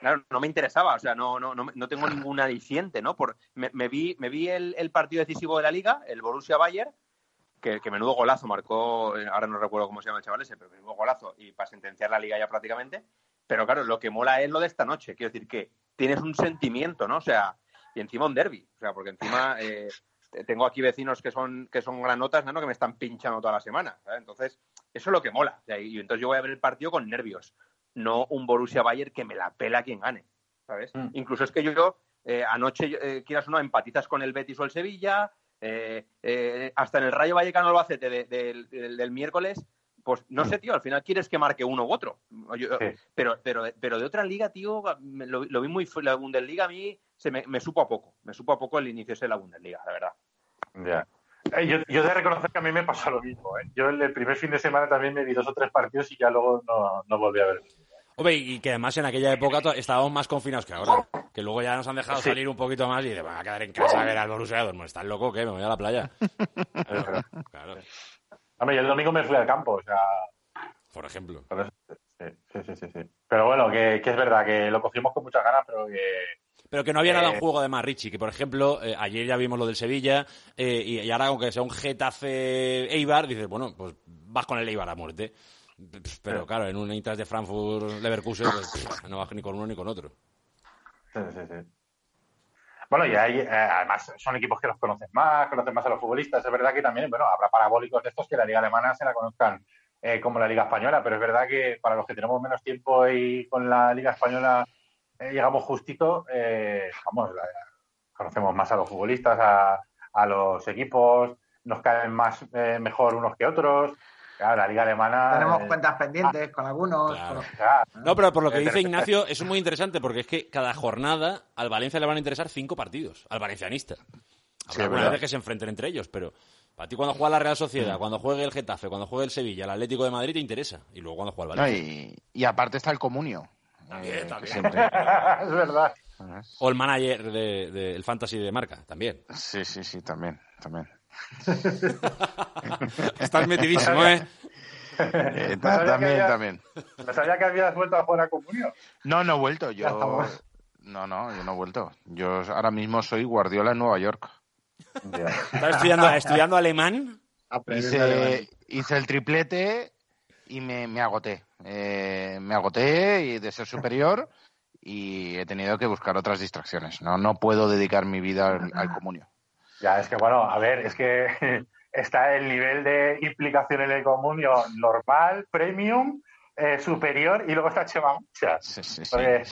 Speaker 4: Claro, no me interesaba, o sea, no, no, no, tengo ningún aliciente, ¿no? Por, me, vi, me vi el, partido decisivo de la liga, el Borussia Bayern, que, que, menudo golazo marcó, ahora no recuerdo cómo se llama el chaval ese, pero menudo golazo, y para sentenciar la liga ya prácticamente. Pero claro, lo que mola es lo de esta noche, quiero decir que tienes un sentimiento, ¿no? O sea, y encima un derby, o sea, porque encima eh, tengo aquí vecinos que son, que son granotas, ¿no? Que me están pinchando toda la semana, ¿sabes? Entonces, eso es lo que mola. y entonces yo voy a ver el partido con nervios, no un Borussia Bayern que me la pela quien gane, ¿sabes? Mm. Incluso es que yo, eh, anoche, eh, quieras o no, empatizas con el Betis o el Sevilla, hasta en el Rayo Vallecano Albacete del miércoles pues no sé, [CLEARS THROAT] tío, al final quieres que marque uno u otro. pero, pero, pero de otra liga, tío, lo, vi muy. La Bundesliga a mí se me, me, supo a poco. Me supo a poco el inicio de la Bundesliga, la verdad.
Speaker 1: Ya. Eh, yo, yo de reconocer que a mí me pasó lo mismo. ¿eh? Yo el, primer fin de semana también me vi dos o tres partidos y ya luego no, no volví a ver.
Speaker 2: Hombre, y que además en aquella época estábamos más confinados que ahora. Que luego ya nos han dejado salir un poquito más y de, van a quedar en casa a ver al Borussia Dortmund. ¿Estás loco qué? Me voy a la playa. [LAUGHS]
Speaker 1: claro. Hombre, yo el domingo me fui al campo, o sea.
Speaker 2: Por ejemplo.
Speaker 1: Sí, sí, sí, sí. Pero bueno, que, es verdad, que lo cogimos con muchas ganas, pero que.
Speaker 2: Pero que no había nada en eh, juego además, Richie, que por ejemplo, eh, ayer ya vimos lo del Sevilla, eh, y, ahora aunque sea un Getafe Eibar, dices, bueno, pues vas con el Eibar a muerte. Pero claro, en un Intras de Frankfurt Leverkusen, pues, no vas ni con uno ni con otro.
Speaker 1: Sí, sí, sí. Bueno, y hay, eh, además son equipos que los conocen más, conocen más a los futbolistas. Es verdad que también, bueno, habrá parabólicos de estos que la liga alemana se la conozcan eh, como la Liga Española, pero es verdad que para los que tenemos menos tiempo y con la Liga Española eh, llegamos justito, eh, vamos, la- conocemos más a los futbolistas, a, a los equipos, nos caen más mejor unos que otros. Claro, la Liga Alemana.
Speaker 6: Tenemos cuentas pendientes con algunos.
Speaker 2: Claro.
Speaker 6: con-
Speaker 1: claro,
Speaker 2: No, pero por lo que dice Ignacio, eso es muy interesante porque es que cada jornada al Valencia le van a interesar cinco partidos, al valencianista. Habrá
Speaker 3: Sí,
Speaker 2: algunas
Speaker 3: verdad.
Speaker 2: veces que se enfrenten entre ellos, pero para ti cuando juega la Real Sociedad, cuando juegue el Getafe, cuando juegue el Sevilla, el Atlético de Madrid te interesa. Y luego cuando juega el
Speaker 3: No,
Speaker 2: Valencia.
Speaker 3: y, y aparte está el comunio.
Speaker 2: También,
Speaker 3: Eh, que
Speaker 2: también.
Speaker 3: siempre- [LAUGHS]
Speaker 1: es verdad.
Speaker 2: O el manager del de, el fantasy de marca, también.
Speaker 3: Sí, sí, sí, también, también. [LAUGHS]
Speaker 2: Estás metidísimo, ¿eh?
Speaker 3: Eh,
Speaker 1: No
Speaker 3: también,
Speaker 1: había-
Speaker 3: también.
Speaker 1: No sabía que habías vuelto a jugar a comunión.
Speaker 3: No, no he vuelto. Yo. No, no, yo no he vuelto. Yo ahora mismo soy Guardiola en Nueva York.
Speaker 2: Estás estudiando, estudiando alemán.
Speaker 3: Hice, hice el triplete y me, me agoté. Eh, me agoté y de ser superior y he tenido que buscar otras distracciones. No, no puedo dedicar mi vida al, al comunio.
Speaker 1: Ya, es que bueno, a ver, es que [LAUGHS] está el nivel de implicación en el comunio normal, premium, eh, superior y luego está Chema Muchas.
Speaker 3: Sí, sí, sí.
Speaker 1: Porque,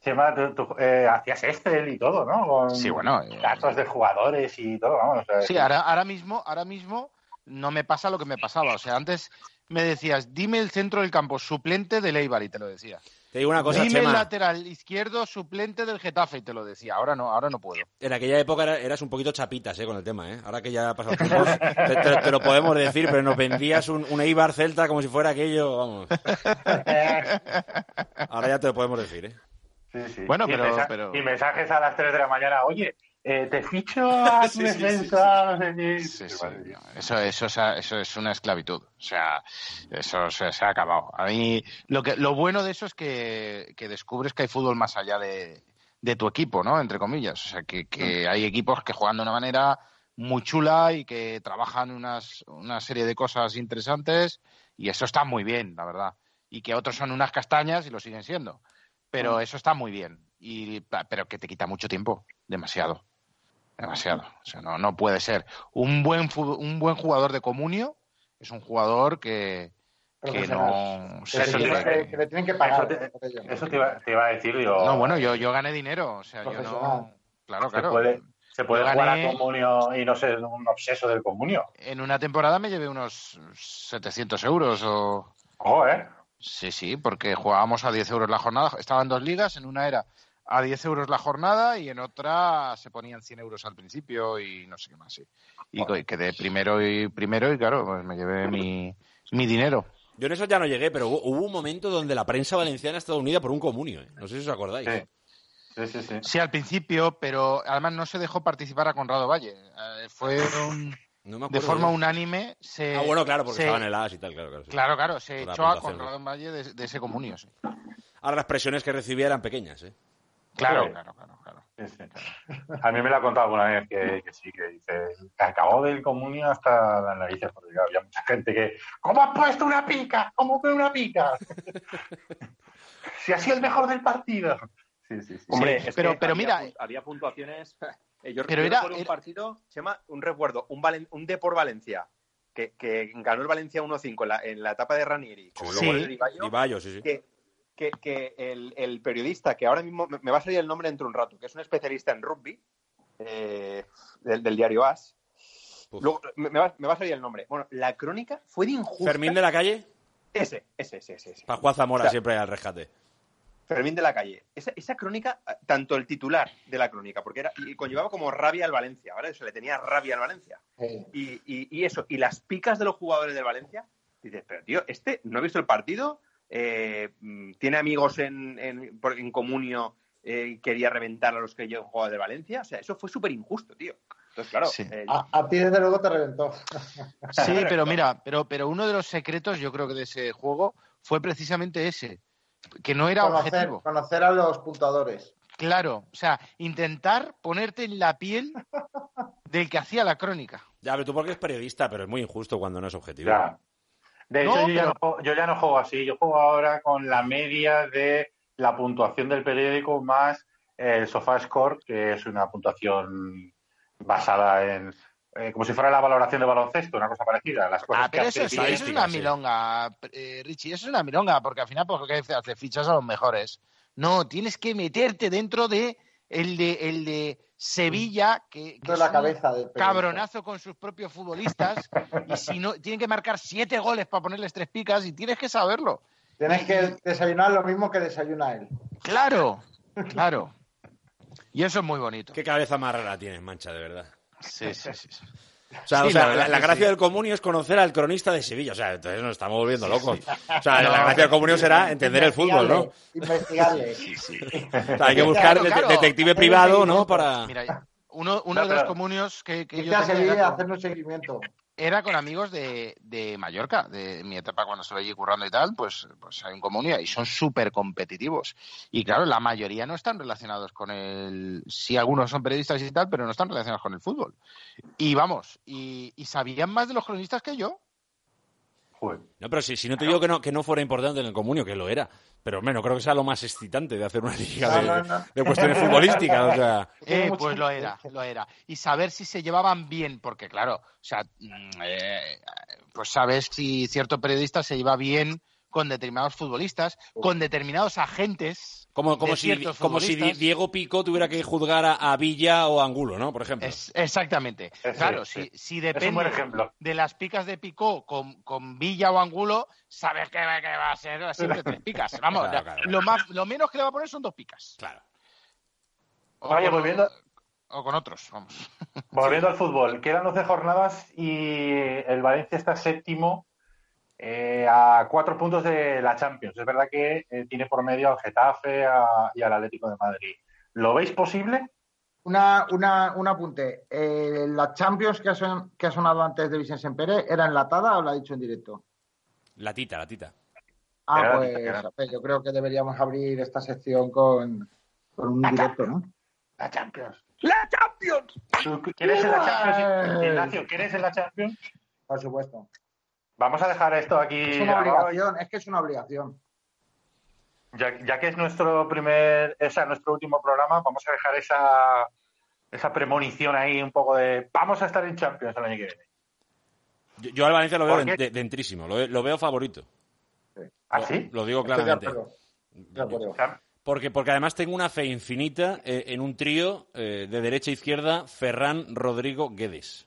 Speaker 1: Chema, tú, tú, eh, hacías Excel y todo, ¿no? Con
Speaker 3: Sí, bueno, eh,
Speaker 1: datos de jugadores y todo, vamos. sea,
Speaker 3: Sí, ahora, ahora mismo, ahora mismo no me pasa lo que me pasaba. O sea, antes me decías, dime el centro del campo suplente del Eibar y te lo decía.
Speaker 2: Te digo una cosa,
Speaker 3: dime el
Speaker 2: Chema.
Speaker 3: lateral izquierdo suplente del Getafe y te lo decía. Ahora no, ahora no puedo.
Speaker 2: En aquella época era- eras un poquito chapitas eh, con el tema, ¿eh? Ahora que ya ha pasado tiempo, te, te- te lo podemos decir, pero nos vendías un, un Eibar Celta como si fuera aquello, vamos. [LAUGHS] Ahora ya te lo podemos decir, ¿eh?
Speaker 1: sí, sí.
Speaker 3: Bueno,
Speaker 1: Y
Speaker 3: pero-
Speaker 1: mensa-
Speaker 3: pero-
Speaker 1: Y mensajes a las 3 de la mañana, oye, eh, te ficho [LAUGHS] a tu
Speaker 2: Sí, sí, sí,
Speaker 1: defensa.
Speaker 3: Sí. Eso, eso, es- eso es una esclavitud. O sea, eso se, se ha acabado. A mí, lo, que, lo bueno de eso es que, que descubres que hay fútbol más allá de, de tu equipo, ¿no? Entre comillas. O sea, que, que hay equipos que juegan de una manera muy chula y que trabajan unas, una serie de cosas interesantes y eso está muy bien, la verdad. Y que otros son unas castañas y lo siguen siendo. Pero eso está muy bien. Y, pero que te quita mucho tiempo. Demasiado. Demasiado. O sea, no, no puede ser. Un buen, un buen jugador de comunio es un jugador que, que no...
Speaker 1: Eso
Speaker 6: le tienen
Speaker 3: que-
Speaker 6: que, que le tienen que pagar.
Speaker 1: Eso te-. Eso iba, te iba a decir, digo.
Speaker 3: no, bueno, yo, yo gané dinero. O sea, yo no...
Speaker 6: Profesional.
Speaker 3: Claro,
Speaker 1: se
Speaker 3: claro.
Speaker 1: puede, se puede jugar a comunio y no ser un obseso del comunio.
Speaker 3: En una temporada me llevé unos 700 euros o...
Speaker 1: Ojo, ¿eh?
Speaker 3: Sí, sí, porque jugábamos a 10 euros la jornada. Estaban dos ligas, en una era a 10 euros la jornada y en otra se ponían 100 euros al principio y no sé qué más. Sí. Y y quedé primero y primero y claro, pues me llevé mi, mi dinero.
Speaker 2: Yo en eso ya no llegué, pero hubo, hubo un momento donde la prensa valenciana estaba unida por un comunio, ¿eh? No sé si os acordáis.
Speaker 1: Sí. Sí, sí, sí.
Speaker 3: Sí, al principio, pero además no se dejó participar a Conrado Valle. Eh, fue un-
Speaker 2: No me
Speaker 3: de forma
Speaker 2: yo.
Speaker 3: unánime. Se,
Speaker 2: Ah, bueno, claro, porque
Speaker 3: se-
Speaker 2: estaba en el AS y tal, claro, claro. sí.
Speaker 3: Claro, claro, se echó a Conrado Valle de, de ese comunio. sí.
Speaker 2: Ahora las presiones que recibía eran pequeñas, ¿eh?
Speaker 3: Claro,
Speaker 1: Sí.
Speaker 3: claro, claro, claro.
Speaker 1: Sí, sí. A mí me lo ha contado alguna vez que, que sí, que dice que acabó del comunio hasta las narices, porque había mucha gente que. ¿Cómo has puesto una pica? ¿Cómo que una pica? [LAUGHS] si ha sido el mejor del partido. Sí, sí, sí.
Speaker 4: Hombre,
Speaker 3: Sí,
Speaker 4: es
Speaker 3: pero-
Speaker 4: que
Speaker 3: pero
Speaker 4: había
Speaker 3: mira-
Speaker 4: había puntuaciones. [LAUGHS] Eh, yo,
Speaker 3: Pero era-
Speaker 4: recuerdo un
Speaker 3: era-
Speaker 4: partido, se llama un recuerdo, un, Valen- un Depor Valencia, que, que ganó el Valencia 1-5 en la, en la etapa de Ranieri, como
Speaker 3: Sí.
Speaker 4: luego el Rivallo,
Speaker 2: Bayo, sí, sí.
Speaker 4: que, que, que el, el periodista, que ahora mismo me, me va a salir el nombre dentro de un rato, que es un especialista en rugby, eh, del, del diario AS, luego, me, me va, me va a salir el nombre. Bueno, la crónica fue de injusta.
Speaker 2: Fermín de la calle,
Speaker 4: Ese, ese, ese, ese. ese.
Speaker 2: Zamora
Speaker 4: O sea,
Speaker 2: siempre al rescate.
Speaker 4: Fermín de la calle. Esa, esa crónica, tanto el titular de la crónica, porque era y conllevaba como rabia al Valencia, ¿vale? Se le tenía rabia al Valencia.
Speaker 6: Sí.
Speaker 4: Y, y- y eso, y las picas de los jugadores del Valencia, dices, pero tío, este no ha visto el partido, Eh, mm, tiene amigos en, en, por- en comunio, eh, quería reventar a los que yo jugaba de Valencia, o sea, eso fue súper injusto, tío. Entonces, claro,
Speaker 3: Sí.
Speaker 4: eh,
Speaker 6: A, a ti, desde luego, te reventó. [LAUGHS]
Speaker 3: Sí, pero mira, pero, pero uno de los secretos, yo creo que de ese juego fue precisamente ese, que no era
Speaker 6: Conocer,
Speaker 3: objetivo.
Speaker 6: conocer a los puntuadores.
Speaker 3: Claro, o sea, intentar ponerte en la piel del que hacía la crónica.
Speaker 2: Ya, pero tú porque eres periodista, pero es muy injusto cuando no es objetivo.
Speaker 1: Ya. De
Speaker 3: No,
Speaker 1: hecho, yo, ya no, juego- yo ya no juego así. Yo juego ahora con la media de la puntuación del periódico más el SofaScore, que es una puntuación basada en eh, como si fuera la valoración de baloncesto, una cosa parecida. Las cosas
Speaker 3: Ah,
Speaker 1: que
Speaker 3: pero
Speaker 1: hace
Speaker 3: eso, eso es una
Speaker 2: sí.
Speaker 3: milonga, eh, Richie, eso es una milonga, porque al final, ¿por qué hace fichas a los mejores? No, tienes que meterte dentro de el de, el de Sevilla, que, que es
Speaker 6: la cabeza
Speaker 3: cabronazo con sus propios futbolistas, y si no, tienen que marcar siete goles para ponerles tres picas, y tienes que saberlo.
Speaker 6: Tienes que desayunar lo mismo que desayuna él.
Speaker 3: Claro, [LAUGHS] claro. Y eso es muy bonito.
Speaker 2: Qué cabeza más rara tienes, mancha, de verdad.
Speaker 3: Sí, sí, sí.
Speaker 2: O sea,
Speaker 3: Sí,
Speaker 2: o sea,
Speaker 3: la
Speaker 2: gracia
Speaker 3: sí.
Speaker 2: del comunio es conocer al cronista de Sevilla. O sea, entonces nos estamos volviendo locos. O sea,
Speaker 3: No.
Speaker 2: la gracia del comunio será entender el fútbol, ¿no?
Speaker 6: Investigarle. [LAUGHS]
Speaker 2: O sea, hay que buscar
Speaker 3: Claro,
Speaker 2: de-
Speaker 3: claro.
Speaker 2: detective privado, ¿no? Para...
Speaker 3: Mira, uno, uno
Speaker 1: No,
Speaker 3: de los comunios que, que yo tenía
Speaker 6: Sevilla
Speaker 3: era
Speaker 6: a
Speaker 3: con-
Speaker 6: hacer un seguimiento.
Speaker 3: Era con amigos de, de Mallorca, de mi etapa cuando estuve allí currando y tal, pues, pues hay un comunio y son súper competitivos. Y claro, la mayoría no están relacionados con el... Sí, algunos son periodistas y tal, pero no están relacionados con el fútbol. Y vamos, y, y sabían más de los cronistas que yo.
Speaker 1: Joder.
Speaker 2: No, pero si, si no te digo que no, que no fuera importante en el comunio, que lo era. Pero, hombre, no creo que sea lo más excitante de hacer una liga
Speaker 6: No,
Speaker 2: de,
Speaker 6: no, no.
Speaker 2: de cuestiones futbolísticas. O sea, [LAUGHS]
Speaker 3: Eh, pues lo era, lo era. Y saber si se llevaban bien, porque claro, o sea, mm, eh, pues sabes si cierto periodista se lleva bien con determinados futbolistas, con determinados agentes.
Speaker 2: Como, como, si, como si. Diego Pico tuviera que juzgar a, a Villa o a Angulo, ¿no? Por ejemplo.
Speaker 3: Es- exactamente.
Speaker 1: Sí,
Speaker 3: claro,
Speaker 1: sí.
Speaker 3: si, si
Speaker 1: Es un buen
Speaker 3: depende
Speaker 1: ejemplo.
Speaker 3: de las picas de Picó con, con Villa o Angulo, sabes que, va- que va a ser siempre tres picas. [LAUGHS] Vamos,
Speaker 2: Claro, claro,
Speaker 3: Lo, más, lo menos que le va a poner son dos picas.
Speaker 2: Claro.
Speaker 3: O con-
Speaker 1: volviendo-
Speaker 3: O con otros, vamos.
Speaker 1: Volviendo al fútbol, quedan 12 jornadas y el Valencia está séptimo eh, a cuatro puntos de la Champions. Es verdad que eh, tiene por medio al Getafe a- y al Atlético de Madrid. ¿Lo veis posible?
Speaker 6: Una, una, un apunte. Eh, ¿La Champions que ha, son- que ha sonado antes de Vicente Sempere era enlatada o la ha dicho en directo?
Speaker 2: La tita, la tita.
Speaker 6: Ah,
Speaker 1: Era la
Speaker 6: pues
Speaker 1: tita,
Speaker 6: ver, yo creo que deberíamos abrir esta sección con, con un directo, ¿no?
Speaker 1: La Champions.
Speaker 6: ¡La Champions!
Speaker 1: ¿Tú ¿Quieres en la Champions? Ignacio, ¿quieres en la Champions?
Speaker 6: Por supuesto.
Speaker 1: Vamos a dejar esto aquí
Speaker 6: Es una
Speaker 1: grabado,
Speaker 6: obligación, es que es una obligación.
Speaker 1: ya, ya que es nuestro primer, o sea, nuestro último programa, vamos a dejar esa, esa premonición ahí un poco de vamos a estar en Champions el año que viene.
Speaker 2: Yo, yo al Valencia lo veo dentrísimo, lo, lo veo favorito.
Speaker 1: ¿Ah,
Speaker 2: Lo-
Speaker 1: sí?
Speaker 2: Lo digo
Speaker 6: Estoy de
Speaker 2: claramente.
Speaker 6: acuerdo. De acuerdo.
Speaker 2: Porque, porque además tengo una fe infinita eh, en un trío eh, de derecha a izquierda, Ferran, Rodrigo, Guedes.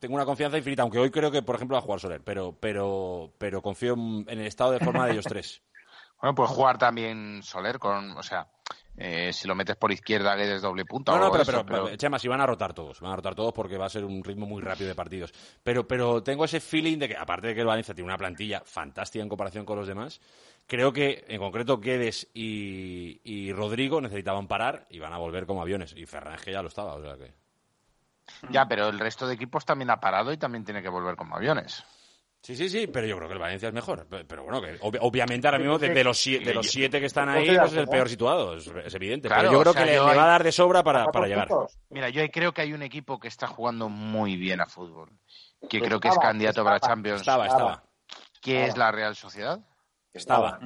Speaker 2: Tengo una confianza infinita, aunque hoy creo que, por ejemplo, va a jugar Soler, pero, pero, pero confío en en el estado de forma de ellos tres. [LAUGHS]
Speaker 3: Bueno, pues jugar también Soler con, o sea, eh, si lo metes por izquierda que es doble punta.
Speaker 2: No, no, pero,
Speaker 3: eso,
Speaker 2: pero, Chema, si van a rotar todos, van a rotar todos porque va a ser un ritmo muy rápido de partidos. Pero, pero tengo ese feeling de que, aparte de que el Valencia tiene una plantilla fantástica en comparación con los demás, creo que en concreto Guedes y, y Rodrigo necesitaban parar y van a volver como aviones. Y Ferran es que ya lo estaba, o sea que.
Speaker 3: Ya, pero el resto de equipos también ha parado y también tiene que volver como aviones.
Speaker 2: Sí, sí, sí, pero yo creo que el Valencia es mejor. Pe- Pero bueno, que ob- obviamente ahora mismo de, de los, sie- de los siete que están ahí, pues es el peor situado, es, es evidente.
Speaker 3: Claro,
Speaker 2: pero yo creo
Speaker 3: o sea,
Speaker 2: que le,
Speaker 3: yo
Speaker 2: le
Speaker 3: ahí-
Speaker 2: va a dar de sobra para, para llegar.
Speaker 3: Mira, yo creo que hay un equipo que está jugando muy bien a fútbol, que
Speaker 6: Pues
Speaker 3: creo que es
Speaker 6: estaba,
Speaker 3: candidato para Champions,
Speaker 2: Estaba, estaba,
Speaker 3: que es la Real Sociedad.
Speaker 2: estaba.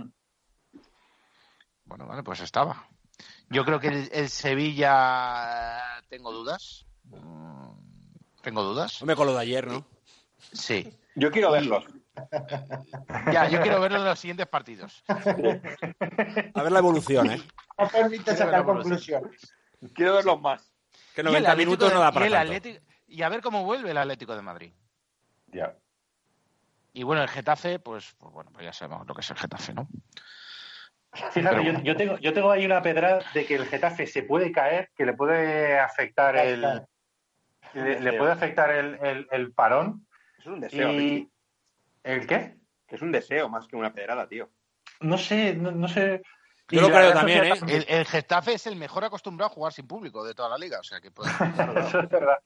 Speaker 3: Bueno, vale, pues estaba. Yo creo que el, el Sevilla tengo dudas. Tengo dudas.
Speaker 2: Hombre, con lo de ayer, ¿no?
Speaker 3: Sí.
Speaker 4: Yo quiero verlos.
Speaker 3: Ya, yo quiero verlo en los siguientes partidos.
Speaker 2: A ver la evolución, ¿eh?
Speaker 6: No permite sacar conclusiones.
Speaker 4: Quiero verlos más.
Speaker 2: Que
Speaker 3: Y el
Speaker 2: 90
Speaker 3: Atlético
Speaker 2: minutos
Speaker 3: de-
Speaker 2: no da
Speaker 3: y
Speaker 2: para
Speaker 3: el
Speaker 2: tanto.
Speaker 3: Atlético- y a ver cómo vuelve el Atlético de Madrid.
Speaker 1: ya.
Speaker 3: Y bueno, el Getafe, pues, pues bueno, pues ya sabemos lo que es el Getafe, ¿no?
Speaker 1: Fíjate,
Speaker 3: Pero-
Speaker 1: yo, yo tengo, yo tengo ahí una pedra de que el Getafe se puede caer, que le puede afectar el, le, le puede afectar el, el- el parón.
Speaker 4: Es un deseo,
Speaker 1: Y, ¿El qué?
Speaker 4: que es un deseo más que una pedrada, tío.
Speaker 1: No sé, no, no sé.
Speaker 2: Yo
Speaker 1: Y
Speaker 2: lo creo también, ¿eh?
Speaker 3: El, el Getafe es el mejor acostumbrado a jugar sin público de toda la liga, o sea que puede... [LAUGHS]
Speaker 1: Eso es verdad.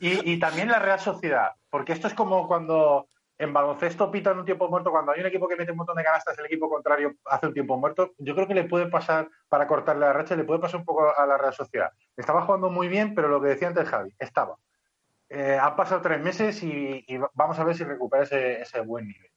Speaker 1: Y, y también la Real Sociedad, porque esto es como cuando en baloncesto pitan un tiempo muerto, cuando hay un equipo que mete un montón de canastas, el equipo contrario hace un tiempo muerto, yo creo que le puede pasar, para cortarle la racha, le puede pasar un poco a la Real Sociedad. Estaba jugando muy bien, pero lo que decía antes Javi, estaba. Eh, han pasado tres meses y, y vamos a ver si recupera ese, ese buen nivel.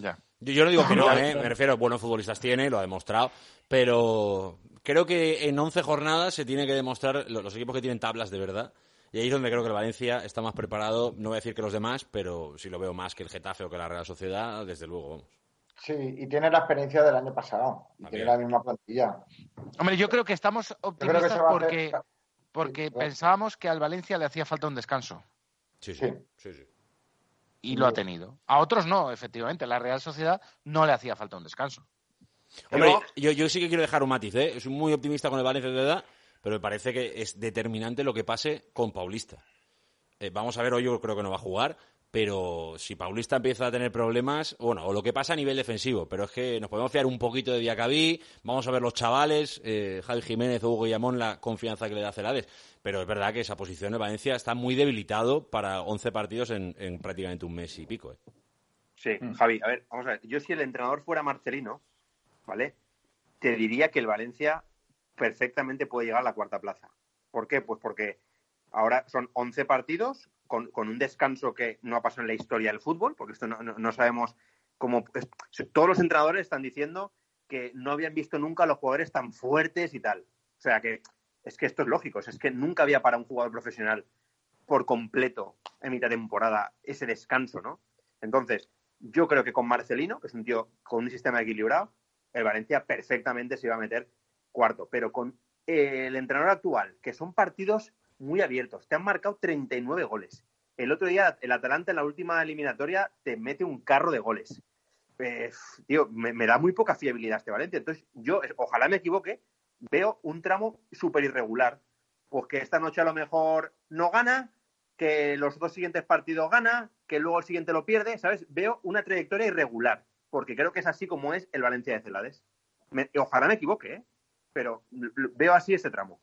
Speaker 3: Ya.
Speaker 2: Yo, yo no digo que no, [LAUGHS] ¿eh? me refiero, buenos futbolistas tiene, lo ha demostrado, pero creo que en 11 jornadas se tiene que demostrar, lo- los equipos que tienen tablas de verdad, Y ahí es donde creo que el Valencia está más preparado, no voy a decir que los demás, pero si lo veo más que el Getafe o que la Real Sociedad, desde luego, vamos.
Speaker 6: Sí, y tiene la experiencia del año pasado. Y tiene la misma plantilla.
Speaker 3: Hombre, yo creo que estamos optimistas porque, porque pensábamos que al Valencia le hacía falta un descanso.
Speaker 2: Sí, sí, sí. sí,
Speaker 3: Y lo ha tenido. A otros no, efectivamente. La Real Sociedad no le hacía falta un descanso.
Speaker 2: Hombre, yo, yo sí que quiero dejar un matiz, ¿eh? Soy muy optimista con el Valencia de verdad, pero me parece que es determinante lo que pase con Paulista. Eh, vamos a ver, hoy yo creo que no va a jugar, pero si Paulista empieza a tener problemas, bueno, o lo que pasa a nivel defensivo, pero es que nos podemos fiar un poquito de Diacabí, vamos a ver los chavales, eh, Javi Jiménez Hugo Guillamón, la confianza que le da Celades, pero es verdad que esa posición de Valencia está muy debilitado para 11 partidos en, prácticamente un mes y pico. ¿eh?
Speaker 4: Sí, mm. Javi, a ver, vamos a ver, yo si el entrenador fuera Marcelino, ¿vale? Te diría que el Valencia perfectamente puede llegar a la cuarta plaza. ¿Por qué? Pues porque ahora son 11 partidos, con, un descanso que no ha pasado en la historia del fútbol, porque esto no, sabemos cómo... todos los entrenadores están diciendo que no habían visto nunca a los jugadores tan fuertes y tal. O sea que es que esto es lógico, es que nunca había para un jugador profesional por completo en mitad de temporada ese descanso, ¿no? Entonces, yo creo que con Marcelino, que es un tío con un sistema equilibrado, el Valencia perfectamente se iba a meter cuarto, pero con el entrenador actual, que son partidos muy abiertos. Te han marcado 39 goles. El otro día, el Atalanta en la última eliminatoria te mete un carro de goles. Eh, tío, me, da muy poca fiabilidad este Valencia. Entonces, yo, ojalá me equivoque, veo un tramo súper irregular. Pues que esta noche a lo mejor no gana, que los dos siguientes partidos gana, que luego el siguiente lo pierde, ¿sabes? Veo una trayectoria irregular, porque creo que es así como es el Valencia de Celades. ojalá me equivoque, ¿eh? pero veo así ese tramo.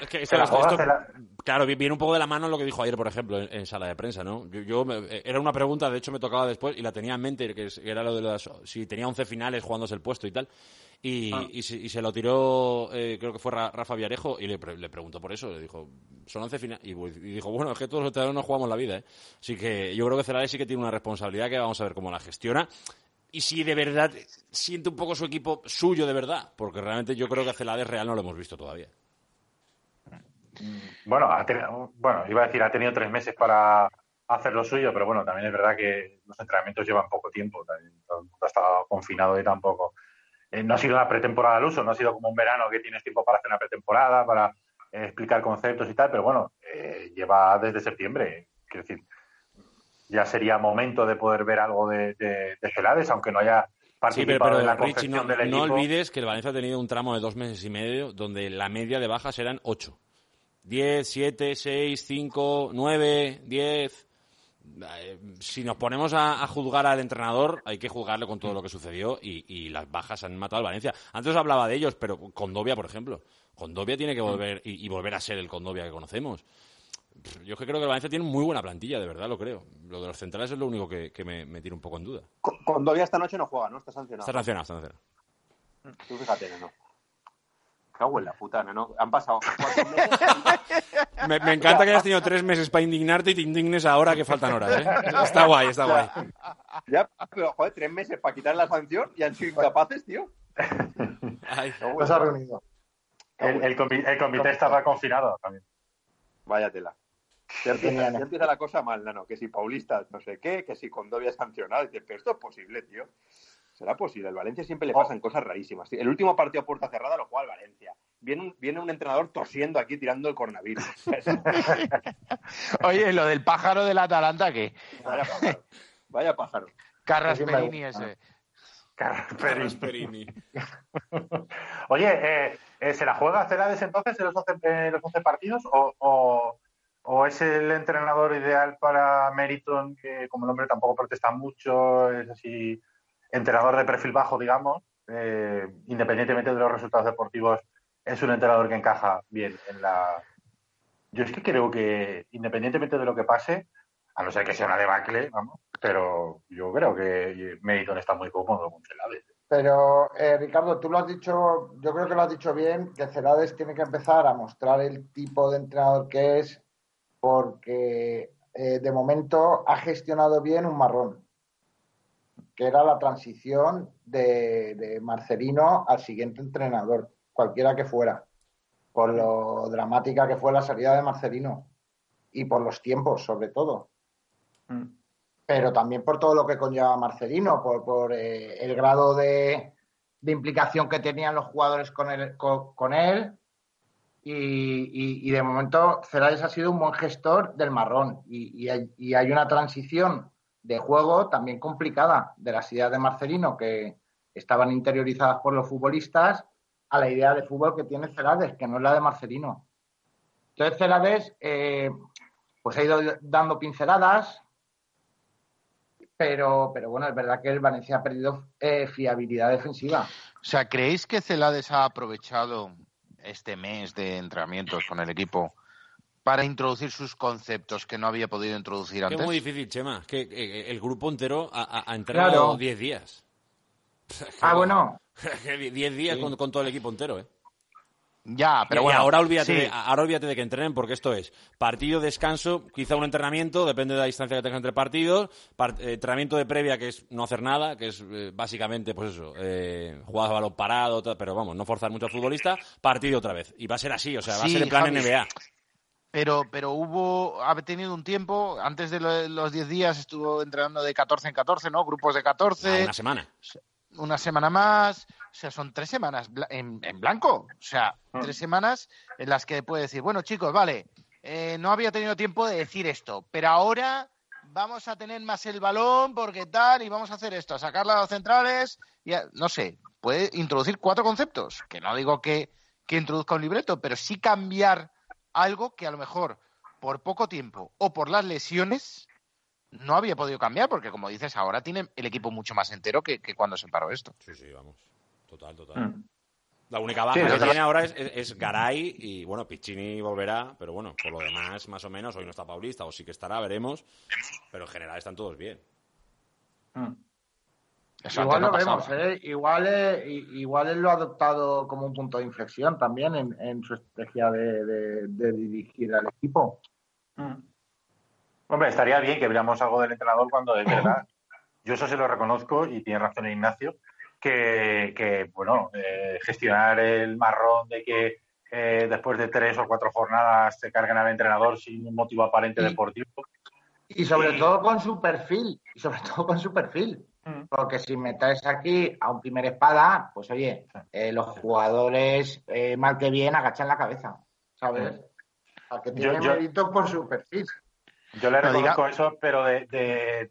Speaker 2: Es que esto, claro, viene un poco de la mano lo que dijo ayer, por ejemplo, en, sala de prensa, ¿no? Yo, era una pregunta, de hecho me tocaba después y la tenía en mente, que era lo de las, si tenía 11 finales jugándose el puesto y tal. Y, ah. se, lo tiró, eh, creo que fue Rafa Villarejo, y le, preguntó por eso. Le dijo, son 11 finales. Y, dijo, bueno, es que todos los no jugamos la vida, ¿eh? Así que yo creo que Celades sí que tiene una responsabilidad que vamos a ver cómo la gestiona. Y si de verdad siente un poco su equipo suyo de verdad, porque realmente yo creo que Celades real no lo hemos visto todavía.
Speaker 1: Bueno, bueno, iba a decir, ha tenido tres meses para hacer lo suyo, pero bueno, también es verdad que los entrenamientos llevan poco tiempo, también, todo el mundo ha estado confinado y tampoco. Eh, no ha sido una pretemporada al uso, no ha sido como un verano que tienes tiempo para hacer una pretemporada, para eh, explicar conceptos y tal, pero bueno, eh, lleva desde septiembre. Quiero decir, ya sería momento de poder ver algo de, de, Celades, aunque no haya participado en la Richie,
Speaker 2: no,
Speaker 1: del.
Speaker 2: No olvides que el Valencia ha tenido un tramo de dos meses y medio donde la media de bajas eran ocho. 10, 7, 6, 5, 9, 10. Si nos ponemos a, juzgar al entrenador, hay que juzgarle con todo lo que sucedió y, las bajas han matado al Valencia. Antes hablaba de ellos, pero Condovia, por ejemplo. Condovia tiene que volver y, volver a ser el Condovia que conocemos. Yo que creo que el Valencia tiene muy buena plantilla, de verdad lo creo. Lo de los centrales es lo único que, me, me, tira un poco en duda.
Speaker 4: Condovia esta noche no juega, ¿no? Está sancionado.
Speaker 2: Está sancionado, está
Speaker 4: sancionado. Tú fíjate, ¿no? Cago en la puta, ¿no? Han pasado cuatro meses. [LAUGHS]
Speaker 2: me, encanta que hayas tenido tres meses para indignarte y te indignes ahora que faltan horas, ¿eh? Está guay, está guay.
Speaker 4: Ya, pero joder, tres meses para quitar la sanción y han sido incapaces, tío.
Speaker 1: Ay, no se ha reunido. El, el, comité estaba confinado también.
Speaker 4: Váyatela. Ya empieza, ya empieza, la cosa mal, ¿no? Que si Paulista no sé qué, que si Condovia sancionado. Pero esto es posible, tío. ¿Será posible? Al Valencia siempre le oh. pasan cosas rarísimas. El último partido a puerta cerrada lo juega el Valencia. Viene un, viene un entrenador tosiendo aquí tirando el coronavirus. [LAUGHS] [LAUGHS]
Speaker 3: Oye, lo del pájaro del Atalanta, ¿qué?
Speaker 4: Vaya pájaro. Vaya pájaro.
Speaker 3: Carras Perini ese.
Speaker 1: Carras Perini. [LAUGHS] Oye, eh, eh, ¿se la juega Celades entonces en los 11, los 11 partidos? O, o, es el entrenador ideal para Meriton, que como el hombre tampoco protesta mucho, es así entrenador de perfil bajo, digamos, eh, independientemente de los resultados deportivos, es un entrenador que encaja bien en la. Yo es que creo que, independientemente de lo que pase, a no ser que sea una debacle, vamos, pero yo creo que Meriton está muy cómodo con Celades.
Speaker 6: Pero, eh, Ricardo, tú lo has dicho, yo creo que lo has dicho bien, que Celades tiene que empezar a mostrar el tipo de entrenador que es, porque eh, de momento ha gestionado bien un marrón que era la transición de, Marcelino al siguiente entrenador, cualquiera que fuera. por lo dramática que fue la salida de Marcelino y por los tiempos, sobre todo. Mm. Pero también por todo lo que conlleva Marcelino, por, eh, el grado de, implicación que tenían los jugadores con, con, él. Y, de momento Celades ha sido un buen gestor del marrón y, y, hay, una transición de juego también complicada de las ideas de Marcelino que estaban interiorizadas por los futbolistas a la idea de fútbol que tiene Celades, que no es la de Marcelino. Entonces Celades eh, pues ha ido dando pinceladas, pero, pero bueno, es verdad que el Valencia ha perdido eh, fiabilidad defensiva.
Speaker 3: O sea, ¿creéis que Celades ha aprovechado este mes de entrenamientos con el equipo para introducir sus conceptos que no había podido introducir antes?
Speaker 2: Es muy difícil, Chema. Que, el grupo entero ha, ha entrenado 10 días. [LAUGHS]
Speaker 6: ah, bueno. [LAUGHS]
Speaker 2: 10 días con, todo el equipo entero, ¿eh?
Speaker 3: Ya, pero
Speaker 2: bueno. ahora olvídate, de, ahora olvídate de que entrenen, porque esto es partido, descanso, quizá un entrenamiento, depende de la distancia que tengas entre partidos, eh, entrenamiento de previa, que es no hacer nada, que es eh, básicamente, pues eso, eh, jugar a balón parado, pero vamos, no forzar mucho al futbolista, partido otra vez. Y va a ser así, o sea, va a ser en plan NBA.
Speaker 3: Pero, pero hubo, ha tenido un tiempo, antes de los 10 días estuvo entrenando de 14 en 14, ¿no? Grupos de 14.
Speaker 2: Ah, una semana
Speaker 3: una semana más, o sea, son tres semanas en, blanco, o sea, ah. tres semanas en las que puede decir, bueno chicos, vale, eh, no había tenido tiempo de decir esto, pero ahora vamos a tener más el balón porque tal y vamos a hacer esto, a sacar las centrales, y no sé, puede introducir cuatro conceptos, que no digo que, que introduzca un libreto, pero sí cambiar algo que a lo mejor por poco tiempo o por las lesiones no había podido cambiar porque, como dices, ahora tiene el equipo mucho más entero que, cuando se paró esto.
Speaker 2: Sí, sí, vamos. Total, total. Mm. La única baja que tiene ahora es, Garay y, bueno, Piccini volverá, pero bueno, por lo demás, más o menos, hoy no está Paulista, o sí que estará, veremos, pero en general están todos bien.
Speaker 6: Mm. Igual lo vemos, ¿eh? igual, eh, igual él lo ha adoptado como un punto de inflexión también en, su estrategia de, dirigir al equipo.
Speaker 1: Mm. Hombre, estaría bien que veamos algo del entrenador cuando de verdad. [LAUGHS] Yo eso se lo reconozco y tiene razón Ignacio, que, bueno, eh, gestionar el marrón de que eh, después de tres o cuatro jornadas se carguen al entrenador sin un motivo aparente deportivo.
Speaker 6: Y sobre todo con su perfil, y sobre [LAUGHS] todo con su perfil. Mm. Porque si metes aquí a un primer espada, pues oye, eh, los jugadores mal que bien agachan la cabeza, ¿sabes? Al que tiene mérito por su perfil.
Speaker 1: Yo le reconozco eso, pero de,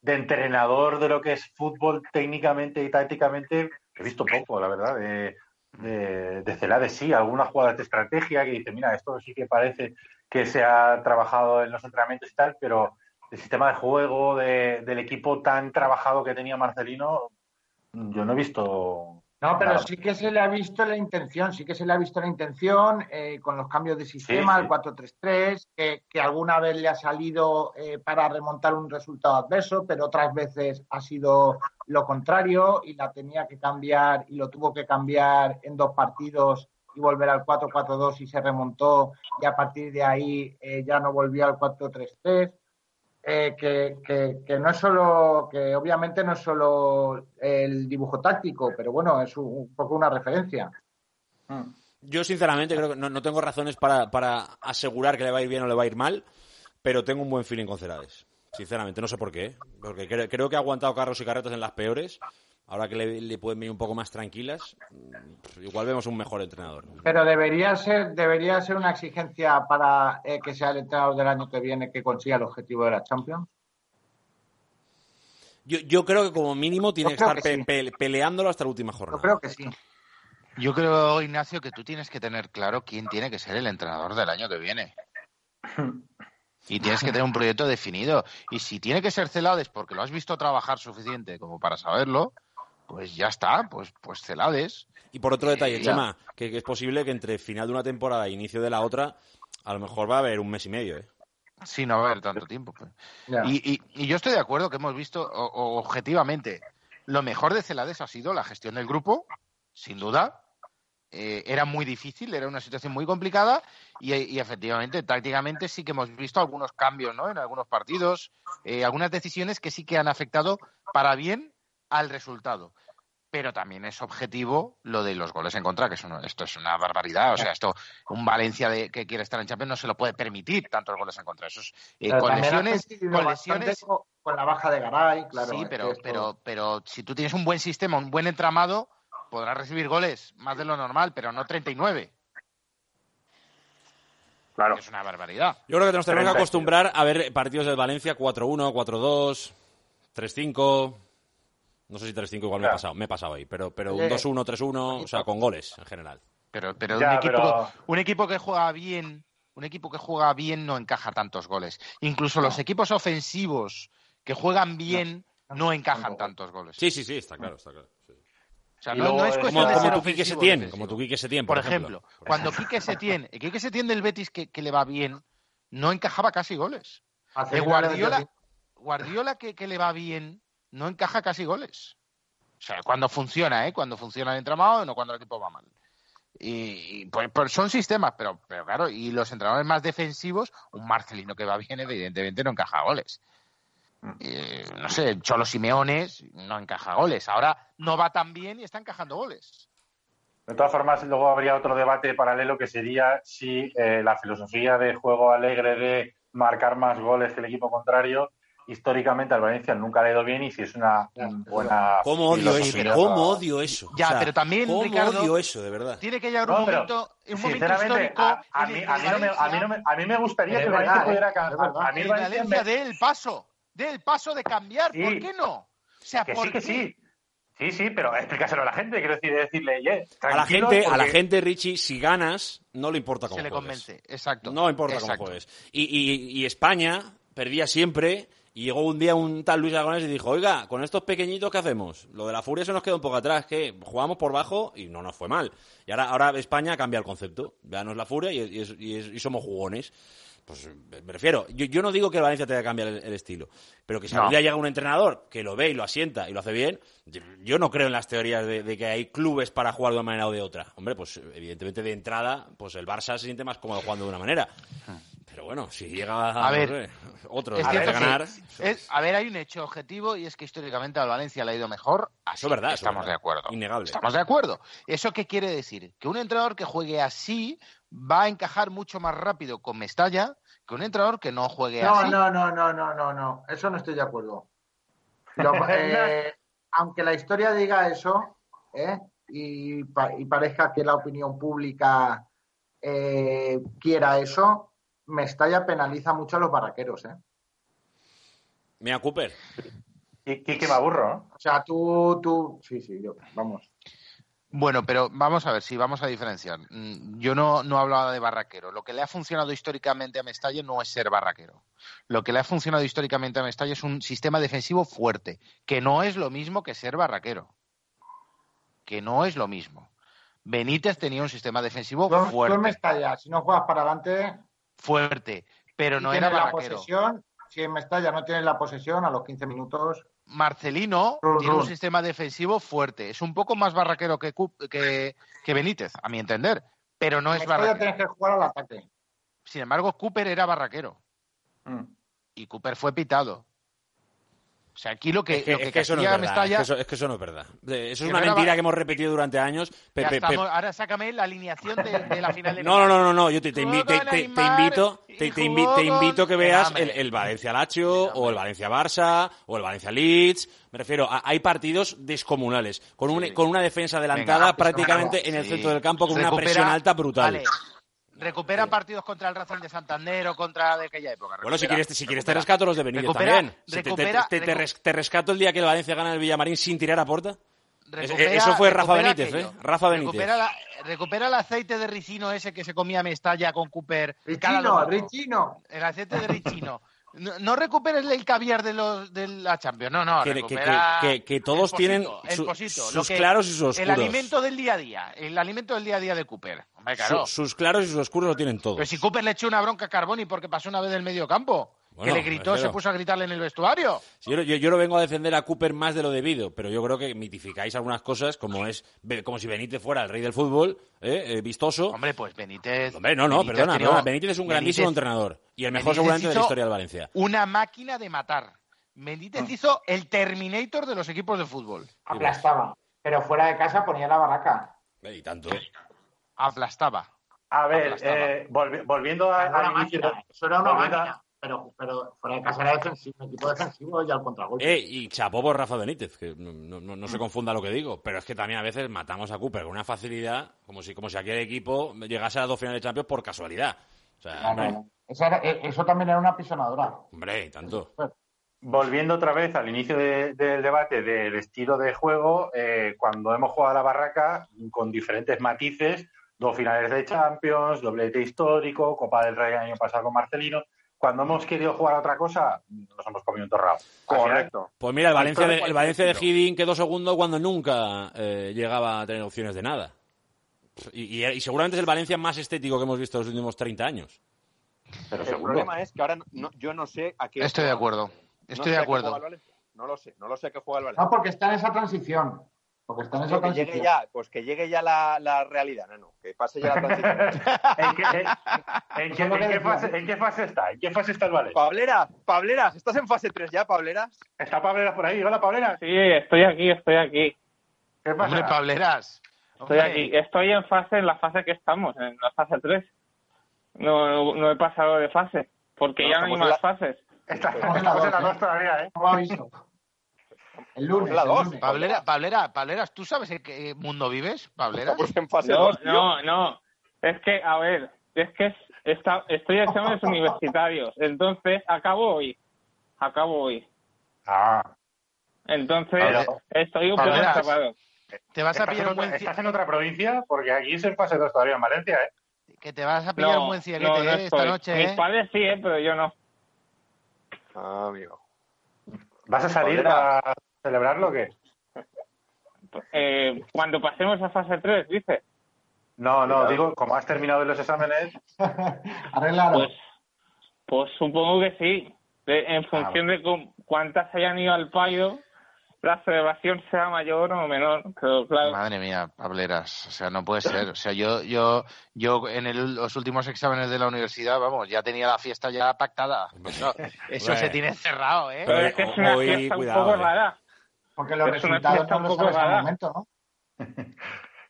Speaker 1: de, entrenador de lo que es fútbol técnicamente y tácticamente, he visto poco, la verdad. De, de, de Celades sí, algunas jugadas de estrategia que dice, mira, esto sí que parece que se ha trabajado en los entrenamientos y tal, pero el sistema de juego del equipo tan trabajado que tenía Marcelino, yo no he visto
Speaker 6: no, pero sí que se le ha visto la intención, sí que se le ha visto la intención eh, con los cambios de sistema, el 4-3-3, que, alguna vez le ha salido eh, para remontar un resultado adverso, pero otras veces ha sido lo contrario y la tenía que cambiar y lo tuvo que cambiar en dos partidos y volver al 4-4-2 y se remontó y a partir de ahí eh, ya no volvió al 4-3-3. Eh, que, no es solo, que obviamente no es solo el dibujo táctico, pero bueno, es un, poco una referencia.
Speaker 2: Mm. Yo sinceramente creo que no, tengo razones para, asegurar que le va a ir bien o le va a ir mal, pero tengo un buen feeling con Cerades. Sinceramente, no sé por qué, porque creo, que ha aguantado carros y carretas en las peores ahora que le, pueden venir un poco más tranquilas, mm, igual vemos un mejor entrenador.
Speaker 6: Pero debería ser, debería ser una exigencia para eh, que sea el entrenador del año que viene que consiga el objetivo de la Champions.
Speaker 2: Yo, creo que como mínimo tiene que estar peleándolo hasta la última jornada.
Speaker 6: Yo creo que sí.
Speaker 3: Yo creo, Ignacio, que tú tienes que tener claro quién tiene que ser el entrenador del año que viene. Y tienes que tener un proyecto definido. Y si tiene que ser Celades porque lo has visto trabajar suficiente como para saberlo, pues ya está, pues, pues Celades.
Speaker 2: Y por otro detalle, eh, Chema, que, es posible que entre final de una temporada e inicio de la otra, a lo mejor va a haber un mes y medio, ¿eh?
Speaker 3: Sí, no va a haber tanto tiempo. Pues. Y, y, yo estoy de acuerdo que hemos visto, objetivamente, lo mejor de Celades ha sido la gestión del grupo, sin duda. Eh, era muy difícil, era una situación muy complicada y, y, efectivamente, tácticamente sí que hemos visto algunos cambios ¿no? en algunos partidos, eh, algunas decisiones que sí que han afectado para bien al resultado. pero también es objetivo lo de los goles en contra, que esto es una barbaridad. O sea, esto, un Valencia de, que quiere estar en Champions no se lo puede permitir tantos goles en contra. Eso eh, con lesiones, con lesiones.
Speaker 6: Con la baja de Garay, claro.
Speaker 3: Sí, pero, pero, pero si tú tienes un buen sistema, un buen entramado, podrás recibir goles más de lo normal, pero no 39.
Speaker 4: Claro.
Speaker 3: Es una barbaridad.
Speaker 2: Yo creo que nos tenemos que acostumbrar a ver partidos del Valencia 4-1, 4-2, 3-5. No sé si 3-5 igual me he pasado, me he pasado ahí, pero, pero un 2-1, 3-1, o sea, con goles en general.
Speaker 3: Pero, pero, un, equipo, un equipo que juega bien, un equipo que juega bien no encaja tantos goles. Incluso los equipos ofensivos que juegan bien no, encajan tantos goles.
Speaker 2: Sí, sí, sí, está claro, está claro.
Speaker 3: O sea, no, es cuestión
Speaker 2: como,
Speaker 3: de
Speaker 2: como tu Quique Setién, como tu Quique Setién,
Speaker 3: por,
Speaker 2: por ejemplo.
Speaker 3: ejemplo. Cuando Quique Setién, el Quique Setién del Betis que, que, le va bien, no encajaba casi goles. El Guardiola, Guardiola que, que le va bien, no encaja casi goles. O sea, cuando funciona, ¿eh? Cuando funciona el entramado, no cuando el equipo va mal. Y, pues, pues, son sistemas, pero, pero claro, y los entrenadores más defensivos, un Marcelino que va bien, evidentemente no encaja goles. Mm. no sé, Cholo Simeones no encaja goles. Ahora no va tan bien y está encajando goles.
Speaker 1: De todas formas, luego habría otro debate paralelo que sería si eh, la filosofía de juego alegre de marcar más goles que el equipo contrario históricamente al Valencia nunca le ha ido bien y si es una, buena.
Speaker 2: ¿Cómo odio eso? ¿Cómo odio eso?
Speaker 3: Ya, pero también,
Speaker 2: ¿cómo
Speaker 3: Ricardo,
Speaker 2: odio eso, de verdad?
Speaker 3: Tiene que llegar un momento, un momento histórico.
Speaker 1: A, mí, a, mí no me, a, mí no me, a mí me gustaría que el Valencia pudiera
Speaker 3: ¿eh? cambiar. A mí el Valencia dé el paso, dé el paso de cambiar, ¿por qué no? O sea,
Speaker 1: que
Speaker 3: ¿por
Speaker 1: sí, que sí. Sí, sí, pero explícaselo a la gente, quiero decir, decirle, yeah,
Speaker 2: a la gente, a la gente, Richie, si ganas, no le importa cómo
Speaker 3: Se le
Speaker 2: juegues.
Speaker 3: convence, exacto.
Speaker 2: No importa
Speaker 3: exacto.
Speaker 2: cómo juegues. Y, y, y España perdía siempre y llegó un día un tal Luis Aragonés y dijo, oiga, con estos pequeñitos, ¿qué hacemos? Lo de la furia se nos queda un poco atrás, que jugamos por bajo y no nos fue mal. Y ahora, ahora España cambia el concepto. Veanos la furia y, y, y, somos jugones. Pues me refiero, yo, yo, no digo que el Valencia tenga que cambiar el, el estilo, pero que si no. algún día llega un entrenador que lo ve y lo asienta y lo hace bien, yo no creo en las teorías de, de, que hay clubes para jugar de una manera o de otra. Hombre, pues evidentemente de entrada, pues el Barça se siente más cómodo jugando de una manera. Pero bueno, si llega
Speaker 3: a,
Speaker 2: no
Speaker 3: ver,
Speaker 2: sé, otro
Speaker 3: es
Speaker 2: a ganar.
Speaker 3: Es, a ver, hay un hecho objetivo y es que históricamente al Valencia le ha ido mejor. Así
Speaker 2: eso es verdad.
Speaker 3: Estamos de acuerdo.
Speaker 2: Innegable.
Speaker 3: Estamos de acuerdo. ¿Eso qué quiere decir? Que un entrenador que juegue así va a encajar mucho más rápido con Mestalla que un entrenador que no juegue
Speaker 6: no,
Speaker 3: así.
Speaker 6: No, no, no, no, no, no. Eso no estoy de acuerdo. Lo, [LAUGHS] eh, aunque la historia diga eso, ¿eh? y, pa y, parezca que la opinión pública eh, quiera eso, Mestalla penaliza mucho a los barraqueros, ¿eh?
Speaker 2: Mira, Cooper.
Speaker 1: Y que me aburro, ¿no?
Speaker 6: O sea, tú, tú, sí, sí, yo, vamos.
Speaker 3: Bueno, pero vamos a ver, sí, vamos a diferenciar. Yo no, no hablaba de barraquero. Lo que le ha funcionado históricamente a Mestalla no es ser barraquero. Lo que le ha funcionado históricamente a Mestalla es un sistema defensivo fuerte, que no es lo mismo que ser barraquero. Que no es lo mismo. Benítez tenía un sistema defensivo fuerte.
Speaker 6: Tú en Mestalla, si no juegas para adelante...
Speaker 3: Fuerte, pero no era barraquero.
Speaker 6: La posesión, si en Mestalla no tienes la posesión, a los 15 minutos...
Speaker 3: Marcelino run, tiene run. un sistema defensivo fuerte. Es un poco más barraquero que, que, que Benítez, a mi entender, pero no es barraquero.
Speaker 6: tienes que jugar al ataque.
Speaker 3: Sin embargo, Cooper era barraquero. Mm. Y Cooper fue pitado. O sea, aquí lo que,
Speaker 2: es que,
Speaker 3: lo que,
Speaker 2: es que eso no es verdad. Mestalla... Es, que eso, es que eso no es verdad. Eso es una mentira era... que hemos repetido durante años.
Speaker 3: Pe, pe, estamos, ahora sácame la alineación de, de la final de
Speaker 2: No, no, no, no, no. Yo te, te, invi te, te invito, te, invi te, invito que veas el, el Valencia Lazio o el Valencia Barça o el Valencia Leeds. Me refiero, a, hay partidos descomunales con, un, con una defensa adelantada Venga, prácticamente en el centro del campo con
Speaker 3: Recupera,
Speaker 2: una presión alta brutal.
Speaker 3: Vale recupera partidos contra el Racing de Santander o contra de aquella época. Recupera,
Speaker 2: bueno, si quieres, si quieres te rescato los de Benítez
Speaker 3: recupera,
Speaker 2: también.
Speaker 3: Recupera,
Speaker 2: te, te, te, res, te, rescato el día que el Valencia gana el Villamarín sin tirar a puerta.
Speaker 3: Recupera,
Speaker 2: Eso fue Rafa Benítez,
Speaker 3: aquello.
Speaker 2: ¿eh? Rafa Benítez.
Speaker 3: Recupera, la, recupera, el aceite de ricino ese que se comía Mestalla con Cooper.
Speaker 6: Richino, Richino.
Speaker 3: El aceite de ricino. No, no, recuperes el caviar de los de la Champions, no, no.
Speaker 2: Que, recupera
Speaker 3: que,
Speaker 2: que, que todos tienen
Speaker 3: posito,
Speaker 2: su,
Speaker 3: posito,
Speaker 2: sus claros y sus oscuros.
Speaker 3: El alimento del día a día, el alimento del día a día de Cooper. Hombre, claro.
Speaker 2: Su, sus claros y sus oscuros lo tienen todos.
Speaker 3: Pero si Cooper le echó una bronca a Carboni porque pasó una vez del medio campo. Bueno, que le gritó, se puso a gritarle en el vestuario.
Speaker 2: Sí, yo, yo, yo, no vengo a defender a Cooper más de lo debido, pero yo creo que mitificáis algunas cosas, como es como si Benítez fuera el rey del fútbol, ¿eh? Eh, vistoso.
Speaker 3: Hombre, pues Benítez.
Speaker 2: Hombre, no, no,
Speaker 3: Benítez
Speaker 2: perdona,
Speaker 3: creó,
Speaker 2: perdona, Benítez es un grandísimo
Speaker 3: Benítez,
Speaker 2: entrenador y el mejor
Speaker 3: Benítez
Speaker 2: seguramente de la historia del Valencia.
Speaker 3: Una máquina de matar. Benítez hizo el Terminator de los equipos de fútbol.
Speaker 6: Aplastaba. Pero fuera de casa ponía la barraca.
Speaker 2: Eh, Y tanto.
Speaker 3: Aplastaba.
Speaker 1: A ver, eh, volvi- volviendo a- al inicio.
Speaker 6: máquina, eso era una máquina. Pero, pero fuera de casa era defensivo, un equipo defensivo y al contragolpe.
Speaker 2: Eh, y chapó por Rafa Benítez, que no, no- no se confunda lo que digo, pero es que también a veces matamos a Cooper con una facilidad, como si, como si aquel equipo llegase a las dos finales de Champions por casualidad. O sea,
Speaker 6: No, no,
Speaker 2: hombre,
Speaker 6: no. Eso, era- eh, eso también era una pisonadora.
Speaker 2: hombre, y tanto.
Speaker 1: Volviendo otra vez al inicio de- del debate del estilo de juego, eh, cuando hemos jugado a la barraca con diferentes matices, dos finales de Champions, doblete histórico, Copa del Rey el año pasado con Marcelino, cuando hemos querido jugar a otra cosa, nos hemos comido un torrado.
Speaker 4: Correcto.
Speaker 2: Pues mira, el Valencia de, el Valencia de. Hiddink quedó segundo cuando nunca eh, llegaba a tener opciones de nada. Y, y- y seguramente es el Valencia más estético que hemos visto en los últimos 30 años.
Speaker 1: pero
Speaker 4: El problema es que ahora no- yo no sé a qué.
Speaker 3: Estoy de acuerdo.
Speaker 4: no
Speaker 3: Estoy
Speaker 4: sé
Speaker 3: de acuerdo.
Speaker 4: No lo sé, no lo sé a qué juega el Valencia.
Speaker 6: No, porque está en esa transición. Porque está en esa
Speaker 4: que llegue ya, pues que llegue ya la, la realidad, no, no, que pase ya la transición. [LAUGHS]
Speaker 1: ¿En qué, en- en qué- en fase, en qué fase está? ¿En qué fase está el Valencia?
Speaker 4: Pableras, Pableras, ¿estás en fase 3 ya, Pableras?
Speaker 1: ¿Está Pableras por ahí? Hola, Pableras.
Speaker 8: Sí, estoy aquí, estoy aquí.
Speaker 1: ¿Qué pasa?
Speaker 3: Hombre, Pableras.
Speaker 8: Estoy aquí. Estoy en fase, en la fase que estamos, en la fase 3. No, no, no he pasado de fase, porque
Speaker 4: No,
Speaker 8: ya no hay más
Speaker 4: la-
Speaker 8: fases.
Speaker 6: Estamos en la
Speaker 1: estamos en la
Speaker 6: dos, ¿eh?
Speaker 1: dos todavía, ¿eh?
Speaker 6: No aviso. El lunes.
Speaker 4: La
Speaker 6: el
Speaker 4: dos.
Speaker 6: lunes.
Speaker 3: Pablera, Pablera, Pableras, ¿tú sabes en qué mundo vives, Pableras?
Speaker 4: Fase
Speaker 8: No,
Speaker 4: 2. tío.
Speaker 8: no, no. Es que, a ver, es que es- está, estoy en exámenes [LAUGHS] universitarios, entonces acabo hoy. Acabo hoy.
Speaker 1: Ah.
Speaker 8: Entonces, estoy un poco encerrado.
Speaker 3: Te vas a
Speaker 1: ¿Estás
Speaker 3: pillar
Speaker 1: en,
Speaker 3: un buen
Speaker 1: estás en otra provincia? Porque aquí es en fase 2 todavía en Valencia, ¿eh?
Speaker 3: que te vas a pillar un
Speaker 8: No,
Speaker 3: buen
Speaker 8: no,
Speaker 3: cielete
Speaker 8: no
Speaker 3: eh, esta noche,
Speaker 8: Mis
Speaker 3: ¿eh?
Speaker 8: padres sí, eh, pero yo no.
Speaker 4: Ah, amigo.
Speaker 1: ¿Vas a salir para celebrarlo o qué?
Speaker 8: Eh, cuando pasemos a fase 3, dice.
Speaker 1: No, no, digo, como has terminado los exámenes, [LAUGHS]
Speaker 6: Arréglalo.
Speaker 8: Pues, pues supongo que sí. De- en función de cu- cuántas hayan ido al payo, la celebración sea mayor o menor. Pero claro,
Speaker 3: Madre mía, Pableras, o sea, no puede ser. O sea, yo, yo, yo en el- los últimos exámenes de la universidad, vamos, ya tenía la fiesta ya pactada. Eso, eso
Speaker 2: Bueno.
Speaker 3: se tiene cerrado, ¿eh?
Speaker 8: pero es que es una
Speaker 2: Hoy,
Speaker 8: fiesta
Speaker 2: cuidado,
Speaker 8: un poco
Speaker 2: eh.
Speaker 8: rara.
Speaker 6: Porque los
Speaker 8: es
Speaker 6: resultados no
Speaker 8: un
Speaker 6: los
Speaker 8: poco
Speaker 6: sabes al momento, ¿no? [LAUGHS]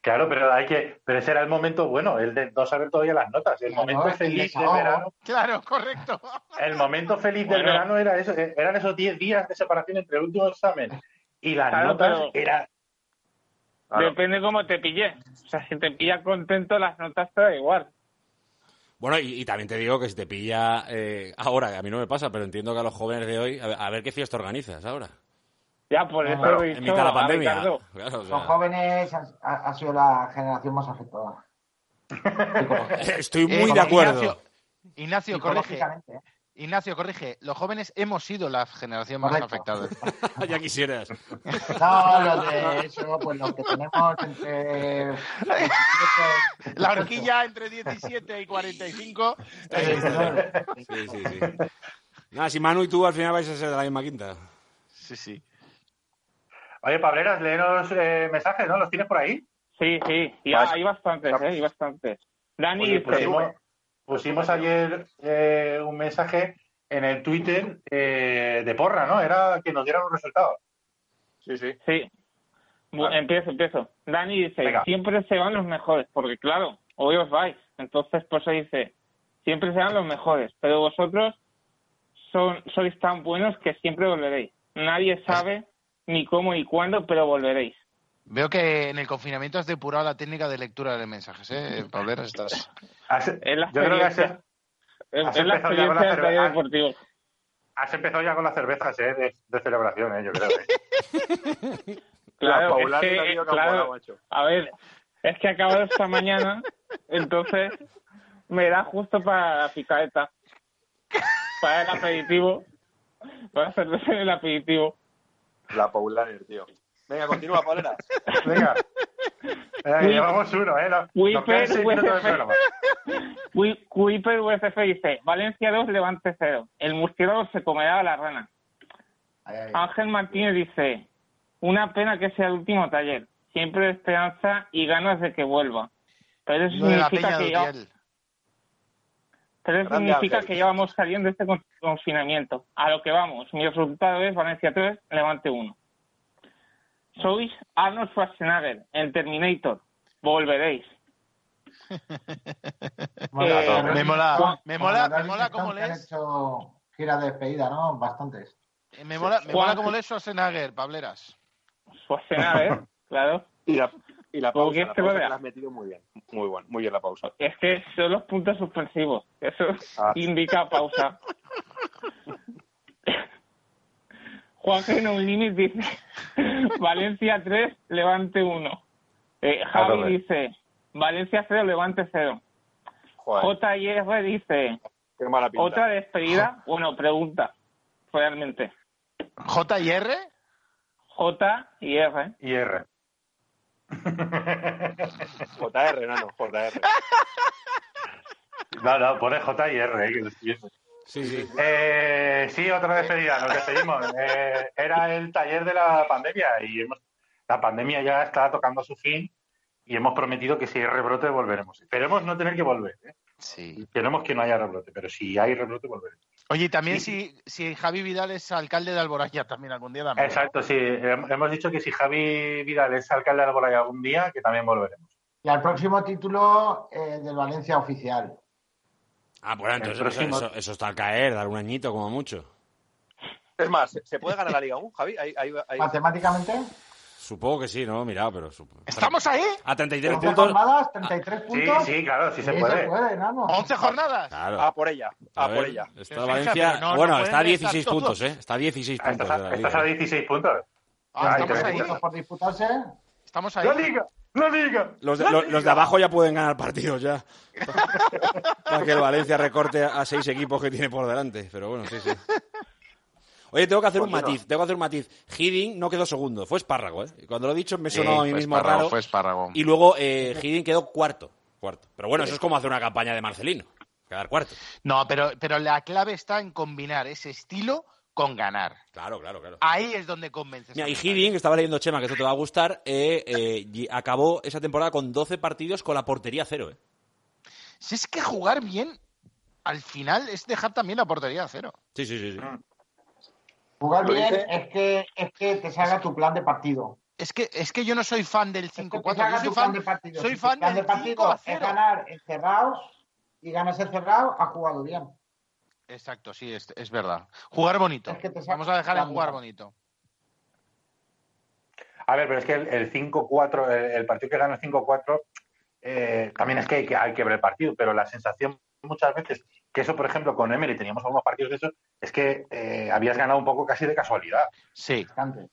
Speaker 1: claro, pero hay que, pero ese era el momento bueno, el de no saber todavía las notas, el
Speaker 6: Claro,
Speaker 1: momento
Speaker 6: el
Speaker 1: feliz del verano,
Speaker 3: Claro, correcto.
Speaker 1: el momento feliz del verano era eso, eran esos 10 días de separación entre el último examen y las
Speaker 8: Claro,
Speaker 1: notas, era
Speaker 4: Claro.
Speaker 8: Depende cómo te pille. O sea, si te pilla contento, las notas te da igual.
Speaker 2: Bueno, y, y también te digo que si te pilla eh, ahora, a mí no me pasa, pero entiendo que a los jóvenes de hoy, a ver, a ver qué fiesta organizas ahora.
Speaker 8: Ya, por eso
Speaker 6: Claro,
Speaker 8: he
Speaker 2: En
Speaker 8: dicho
Speaker 2: mitad de la pandemia. Claro, o sea,
Speaker 6: Los jóvenes ha, ha- ha sido la generación más afectada. [LAUGHS]
Speaker 2: Estoy
Speaker 3: Eh,
Speaker 2: muy de acuerdo.
Speaker 3: Ignacio, Ignacio, corrige. Ignacio, corrige. Los jóvenes hemos sido la generación más afectada. [LAUGHS]
Speaker 2: ya quisieras.
Speaker 6: No, los de eso, pues los que tenemos entre 17
Speaker 3: La horquilla entre 17 y 45.
Speaker 6: Eh,
Speaker 2: Sí, sí, sí. Nada, si Manu y tú al final vais a ser de la misma quinta.
Speaker 3: Sí, sí.
Speaker 1: Oye, Pableras, léenos eh, mensajes, ¿no? ¿Los tienes por ahí?
Speaker 8: Sí, sí, y hay bastantes, ¿eh? Hay bastantes. Dani
Speaker 1: Oye, pues
Speaker 8: dice,
Speaker 1: pusimos, ayer eh, un mensaje en el Twitter eh, de porra, ¿no? Era que nos dieran un resultado.
Speaker 4: Sí, sí.
Speaker 8: sí.
Speaker 1: Vale.
Speaker 8: Empiezo, empiezo. Dani dice,
Speaker 1: Venga.
Speaker 8: siempre se van los mejores, porque claro, hoy os vais. Entonces, por eso dice, siempre se van los mejores, pero vosotros son, sois tan buenos que siempre volveréis. Nadie sabe ni cómo ni cuándo, pero volveréis.
Speaker 3: Veo que en el confinamiento has depurado la técnica de lectura de mensajes, ¿eh? Pableras, estás...
Speaker 1: Has-
Speaker 8: la
Speaker 1: yo creo que has, Has
Speaker 8: es la
Speaker 1: empezado ya con la
Speaker 8: experiencia
Speaker 1: cerveza.
Speaker 8: deportivo.
Speaker 1: has empezado ya con las cervezas ¿eh? de, de celebración, ¿eh? yo creo. ¿eh? [LAUGHS]
Speaker 8: Claro,
Speaker 4: La
Speaker 8: es que,
Speaker 4: que ha
Speaker 8: claro,
Speaker 4: macho.
Speaker 8: a ver, es que he acabado esta mañana, entonces me da justo para la picaeta, para el aperitivo, para hacerlo en el aperitivo.
Speaker 4: La Paulaner, tío. Venga, continúa, Pableras. [LAUGHS]
Speaker 1: Venga. Eh, llevamos uno, ¿eh? Nos
Speaker 8: Wiper, USF. [LAUGHS] USF dice, Valencia 2, Levante 0. El murciélago se comerá a la rana. Ángel Martínez dice, una pena que sea el último taller. Siempre esperanza y ganas de que vuelva. Pero eso
Speaker 3: Lo
Speaker 8: significa que ya-. Pero eso
Speaker 4: Grande
Speaker 8: significa
Speaker 4: Ángel.
Speaker 8: que ya vamos saliendo de este con- confinamiento. A lo que vamos. Mi resultado es Valencia 3, Levante 1. Sois Arnold Schwarzenegger en Terminator. Volveréis. [LAUGHS] Eh,
Speaker 6: pero-
Speaker 3: me mola, me mola, me mola cómo
Speaker 6: que han
Speaker 3: lees.
Speaker 6: hecho gira de despedida, ¿no? Bastantes.
Speaker 3: Eh, Me mola, me mola cómo lees Schwarzenegger, Pableras.
Speaker 8: Schwarzenegger, [LAUGHS] claro.
Speaker 4: Y la, y la
Speaker 8: ¿Cómo
Speaker 4: pausa,
Speaker 8: quieres
Speaker 4: la pausa
Speaker 8: vea?
Speaker 4: que la has metido muy bien. Muy bueno, muy bien la pausa.
Speaker 8: Es que son los puntos suspensivos. Eso
Speaker 4: Ah.
Speaker 8: indica pausa. [LAUGHS] Juan No Limit dice Valencia 3, Levante 1. Eh, Javi dice Valencia 0, Levante 0.
Speaker 4: Joder,
Speaker 8: JR dice
Speaker 4: qué mala pinta.
Speaker 8: otra despedida. [LAUGHS] Bueno, pregunta, realmente.
Speaker 3: J y R.
Speaker 8: J y R.
Speaker 1: Y R.
Speaker 4: JR, no, no, JR.
Speaker 1: No, no, pone J y R, eh, que lo estoy viendo.
Speaker 2: Sí, sí.
Speaker 1: Eh, sí, otra despedida, nos despedimos. Eh, era el taller de la pandemia y hemos, la pandemia ya está tocando su fin y hemos prometido que si hay rebrote volveremos. Esperemos no tener que volver. ¿eh?
Speaker 3: Sí.
Speaker 1: Esperemos que no haya rebrote, pero si hay rebrote volveremos.
Speaker 3: Oye, también si, si Javi Vidal es alcalde de Alboraya también algún día también.
Speaker 1: Exacto, sí. Hem- Hemos dicho que si Javi Vidal es alcalde de Alboraya algún día, que también volveremos.
Speaker 6: Y al próximo título eh, del Valencia oficial.
Speaker 2: Ah, pues entonces
Speaker 1: próximo-
Speaker 2: eso- eso está al caer, dar un añito como mucho.
Speaker 4: Es más, ¿se- ¿se puede ganar la Liga 1, Javi? Ahí, ahí, ahí-
Speaker 6: Matemáticamente,
Speaker 2: Supongo que sí, no, mirado, pero...
Speaker 3: ¿Estamos ahí?
Speaker 2: A 33
Speaker 6: 11
Speaker 2: puntos...
Speaker 6: jornadas, 33
Speaker 1: Sí,
Speaker 6: puntos.
Speaker 1: sí, claro, sí se
Speaker 6: Sí,
Speaker 1: puede.
Speaker 6: se puede, nano.
Speaker 3: ¿11 jornadas?
Speaker 2: Claro.
Speaker 4: A por ella,
Speaker 2: A
Speaker 4: a por
Speaker 2: ver,
Speaker 4: ella.
Speaker 2: Está Valencia...
Speaker 3: no, no
Speaker 2: bueno, está a
Speaker 3: estar
Speaker 2: 16
Speaker 3: todos.
Speaker 2: puntos, ¿eh? Está a 16
Speaker 1: Ah,
Speaker 2: puntos.
Speaker 1: Estás estás a
Speaker 2: Liga.
Speaker 1: 16 puntos.
Speaker 3: Ah, ¿Estamos ahí?
Speaker 6: Puntos por disputarse.
Speaker 3: ¿Estamos ahí?
Speaker 1: ¡La liga! ¡La liga!
Speaker 2: Los de,
Speaker 1: ¡La
Speaker 2: los,
Speaker 1: liga!
Speaker 2: los de abajo ya pueden ganar partidos ya. [LAUGHS] Para que el Valencia recorte a seis equipos que tiene por delante. Pero bueno, sí, sí. Oye, tengo que hacer un matiz, tengo que hacer un matiz. Hiddink no quedó segundo, fue espárrago, ¿eh? Y Cuando lo he dicho me
Speaker 3: Sí,
Speaker 2: sonó a mí
Speaker 3: fue
Speaker 2: mismo
Speaker 3: espárrago,
Speaker 2: raro.
Speaker 3: Fue espárrago.
Speaker 2: Y luego eh, Hiddink quedó cuarto, cuarto. Pero bueno, eso es como hacer una campaña de Marcelino, quedar cuarto.
Speaker 3: No, pero, pero la clave está en combinar ese estilo con ganar.
Speaker 2: Claro, claro, claro.
Speaker 3: Ahí es donde convences.
Speaker 2: Mira, y. Hiddink, estaba leyendo Chema, que esto te va a gustar, eh, eh, y acabó esa temporada con 12 partidos con la portería cero, ¿eh?
Speaker 3: Si es que jugar bien, al final es dejar también la portería a cero.
Speaker 2: Sí, sí, sí. sí.
Speaker 6: Jugar
Speaker 4: Lo
Speaker 6: bien es que, es que te salga tu plan de partido.
Speaker 3: Es que, es que yo no soy fan del
Speaker 6: Es que te
Speaker 3: 5-4.
Speaker 6: salga
Speaker 3: Yo soy fan,
Speaker 6: de partido.
Speaker 3: soy fan
Speaker 6: plan
Speaker 3: del
Speaker 6: de partido
Speaker 3: 5 a
Speaker 6: es
Speaker 3: 0.
Speaker 6: ganar encerrados y ganas encerrado, has jugado bien.
Speaker 3: Exacto, sí, es, es verdad. Jugar bonito.
Speaker 6: Es que te saca
Speaker 3: Vamos a dejar en
Speaker 6: la
Speaker 3: jugar bonito.
Speaker 1: A ver, pero es que el, el 5-4, el, el partido que gana el 5-4, eh, también es que hay, que hay que ver el partido, pero la sensación muchas veces, que eso, por ejemplo, con Emery teníamos algunos partidos de esos, es que eh, habías ganado un poco casi de casualidad.
Speaker 3: Sí,
Speaker 6: Bastante.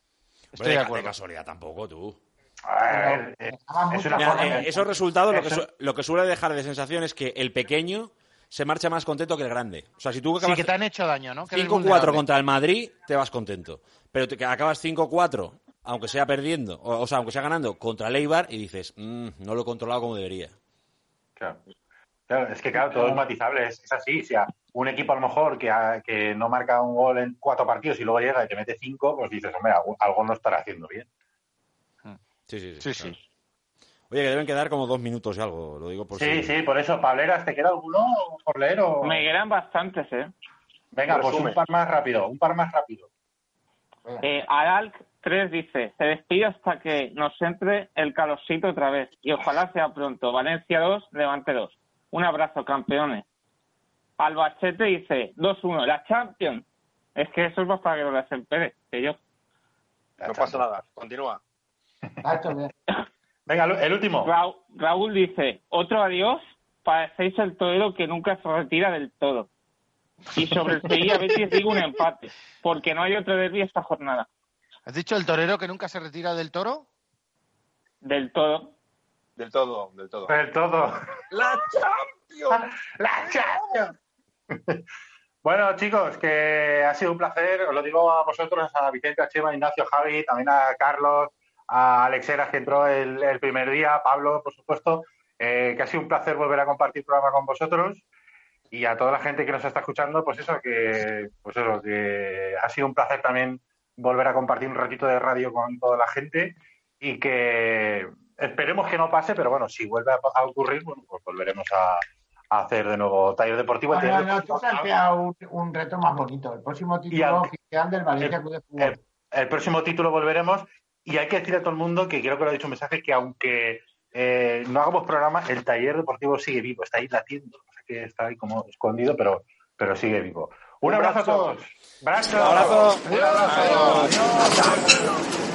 Speaker 3: estoy de
Speaker 2: de
Speaker 3: acuerdo.
Speaker 2: casualidad tampoco, tú.
Speaker 1: A ver, eh, es una
Speaker 2: Mira,
Speaker 1: forma
Speaker 2: eh,
Speaker 1: de-
Speaker 2: esos resultados lo que,
Speaker 1: Eso-
Speaker 2: su- lo que suele dejar de sensación es que el pequeño se marcha más contento que el grande. O sea, si tú
Speaker 3: Sí,
Speaker 2: acabas
Speaker 3: que te han hecho daño, ¿no? Que eres
Speaker 2: 5-4
Speaker 3: vulnerable.
Speaker 2: contra el Madrid, te vas contento. Pero te, que acabas 5-4, aunque sea perdiendo, o, o sea, aunque sea ganando, contra el Eibar y dices, "Mm, no lo he controlado como debería.
Speaker 1: Claro. Claro, es que claro, todo es matizable, es, es así. O sea, un equipo a lo mejor que, ha- que no marca un gol en cuatro partidos y luego llega y te mete cinco, pues dices, hombre, algo, algo no estará haciendo bien.
Speaker 2: Sí, sí, sí.
Speaker 3: Sí, sí.
Speaker 2: Oye, que deben quedar como dos minutos y algo, lo digo por
Speaker 1: Sí,
Speaker 2: si-
Speaker 1: sí, por eso, Pableras, ¿te queda alguno por leer? O...
Speaker 8: Me quedan bastantes, ¿eh?
Speaker 1: Venga, pues un par más rápido, un par más rápido.
Speaker 8: Eh, Aralc 3 dice, se despide hasta que nos entre el calosito otra vez y ojalá sea pronto. Valencia 2, Levante 2. Un abrazo, campeones. Albacete dice, 2-1, la Champions. Es que eso es más para que lo hacen Pérez, que yo.
Speaker 4: No pasa nada, continúa. [LAUGHS]
Speaker 1: Venga, el último.
Speaker 8: Ra- Raúl dice, otro adiós, parecéis el torero que nunca se retira del todo. Y sobre el Sevilla Betis digo un empate, porque no hay otro derbi esta jornada.
Speaker 3: ¿Has dicho el torero que nunca se retira del toro?
Speaker 8: Del todo.
Speaker 4: Del todo, del todo.
Speaker 1: Del todo.
Speaker 4: ¡La Champions!
Speaker 1: ¡La Champions! Bueno, chicos, que ha sido un placer. Os lo digo a vosotros, a Vicente, a Chema, a Ignacio, a Javi, también a Carlos, a Alex Heras, que entró el, el primer día, a Pablo, por supuesto. eh, que ha sido un placer volver a compartir programa con vosotros. Y a toda la gente que nos está escuchando, pues eso, que, pues eso, que ha sido un placer también volver a compartir un ratito de radio con toda la gente. Y que esperemos que no pase, pero bueno, si vuelve a, ocurrir, bueno, pues volveremos a, a hacer de nuevo taller deportivo. El
Speaker 6: No,
Speaker 1: taller
Speaker 6: no, tú
Speaker 1: deportivo-
Speaker 6: planteas un, un reto más bonito. El próximo título
Speaker 1: al-
Speaker 6: oficial del Valencia Club de Fútbol.
Speaker 1: el, el próximo título volveremos Y hay que decir a todo el mundo que creo que lo ha dicho un mensaje que aunque eh, no hagamos programa, el taller deportivo sigue vivo, está ahí latiendo, no sé que está ahí como escondido, pero, pero sigue vivo. Un, abrazo, a todos.
Speaker 2: Un abrazo.
Speaker 1: Un abrazo. Adiós.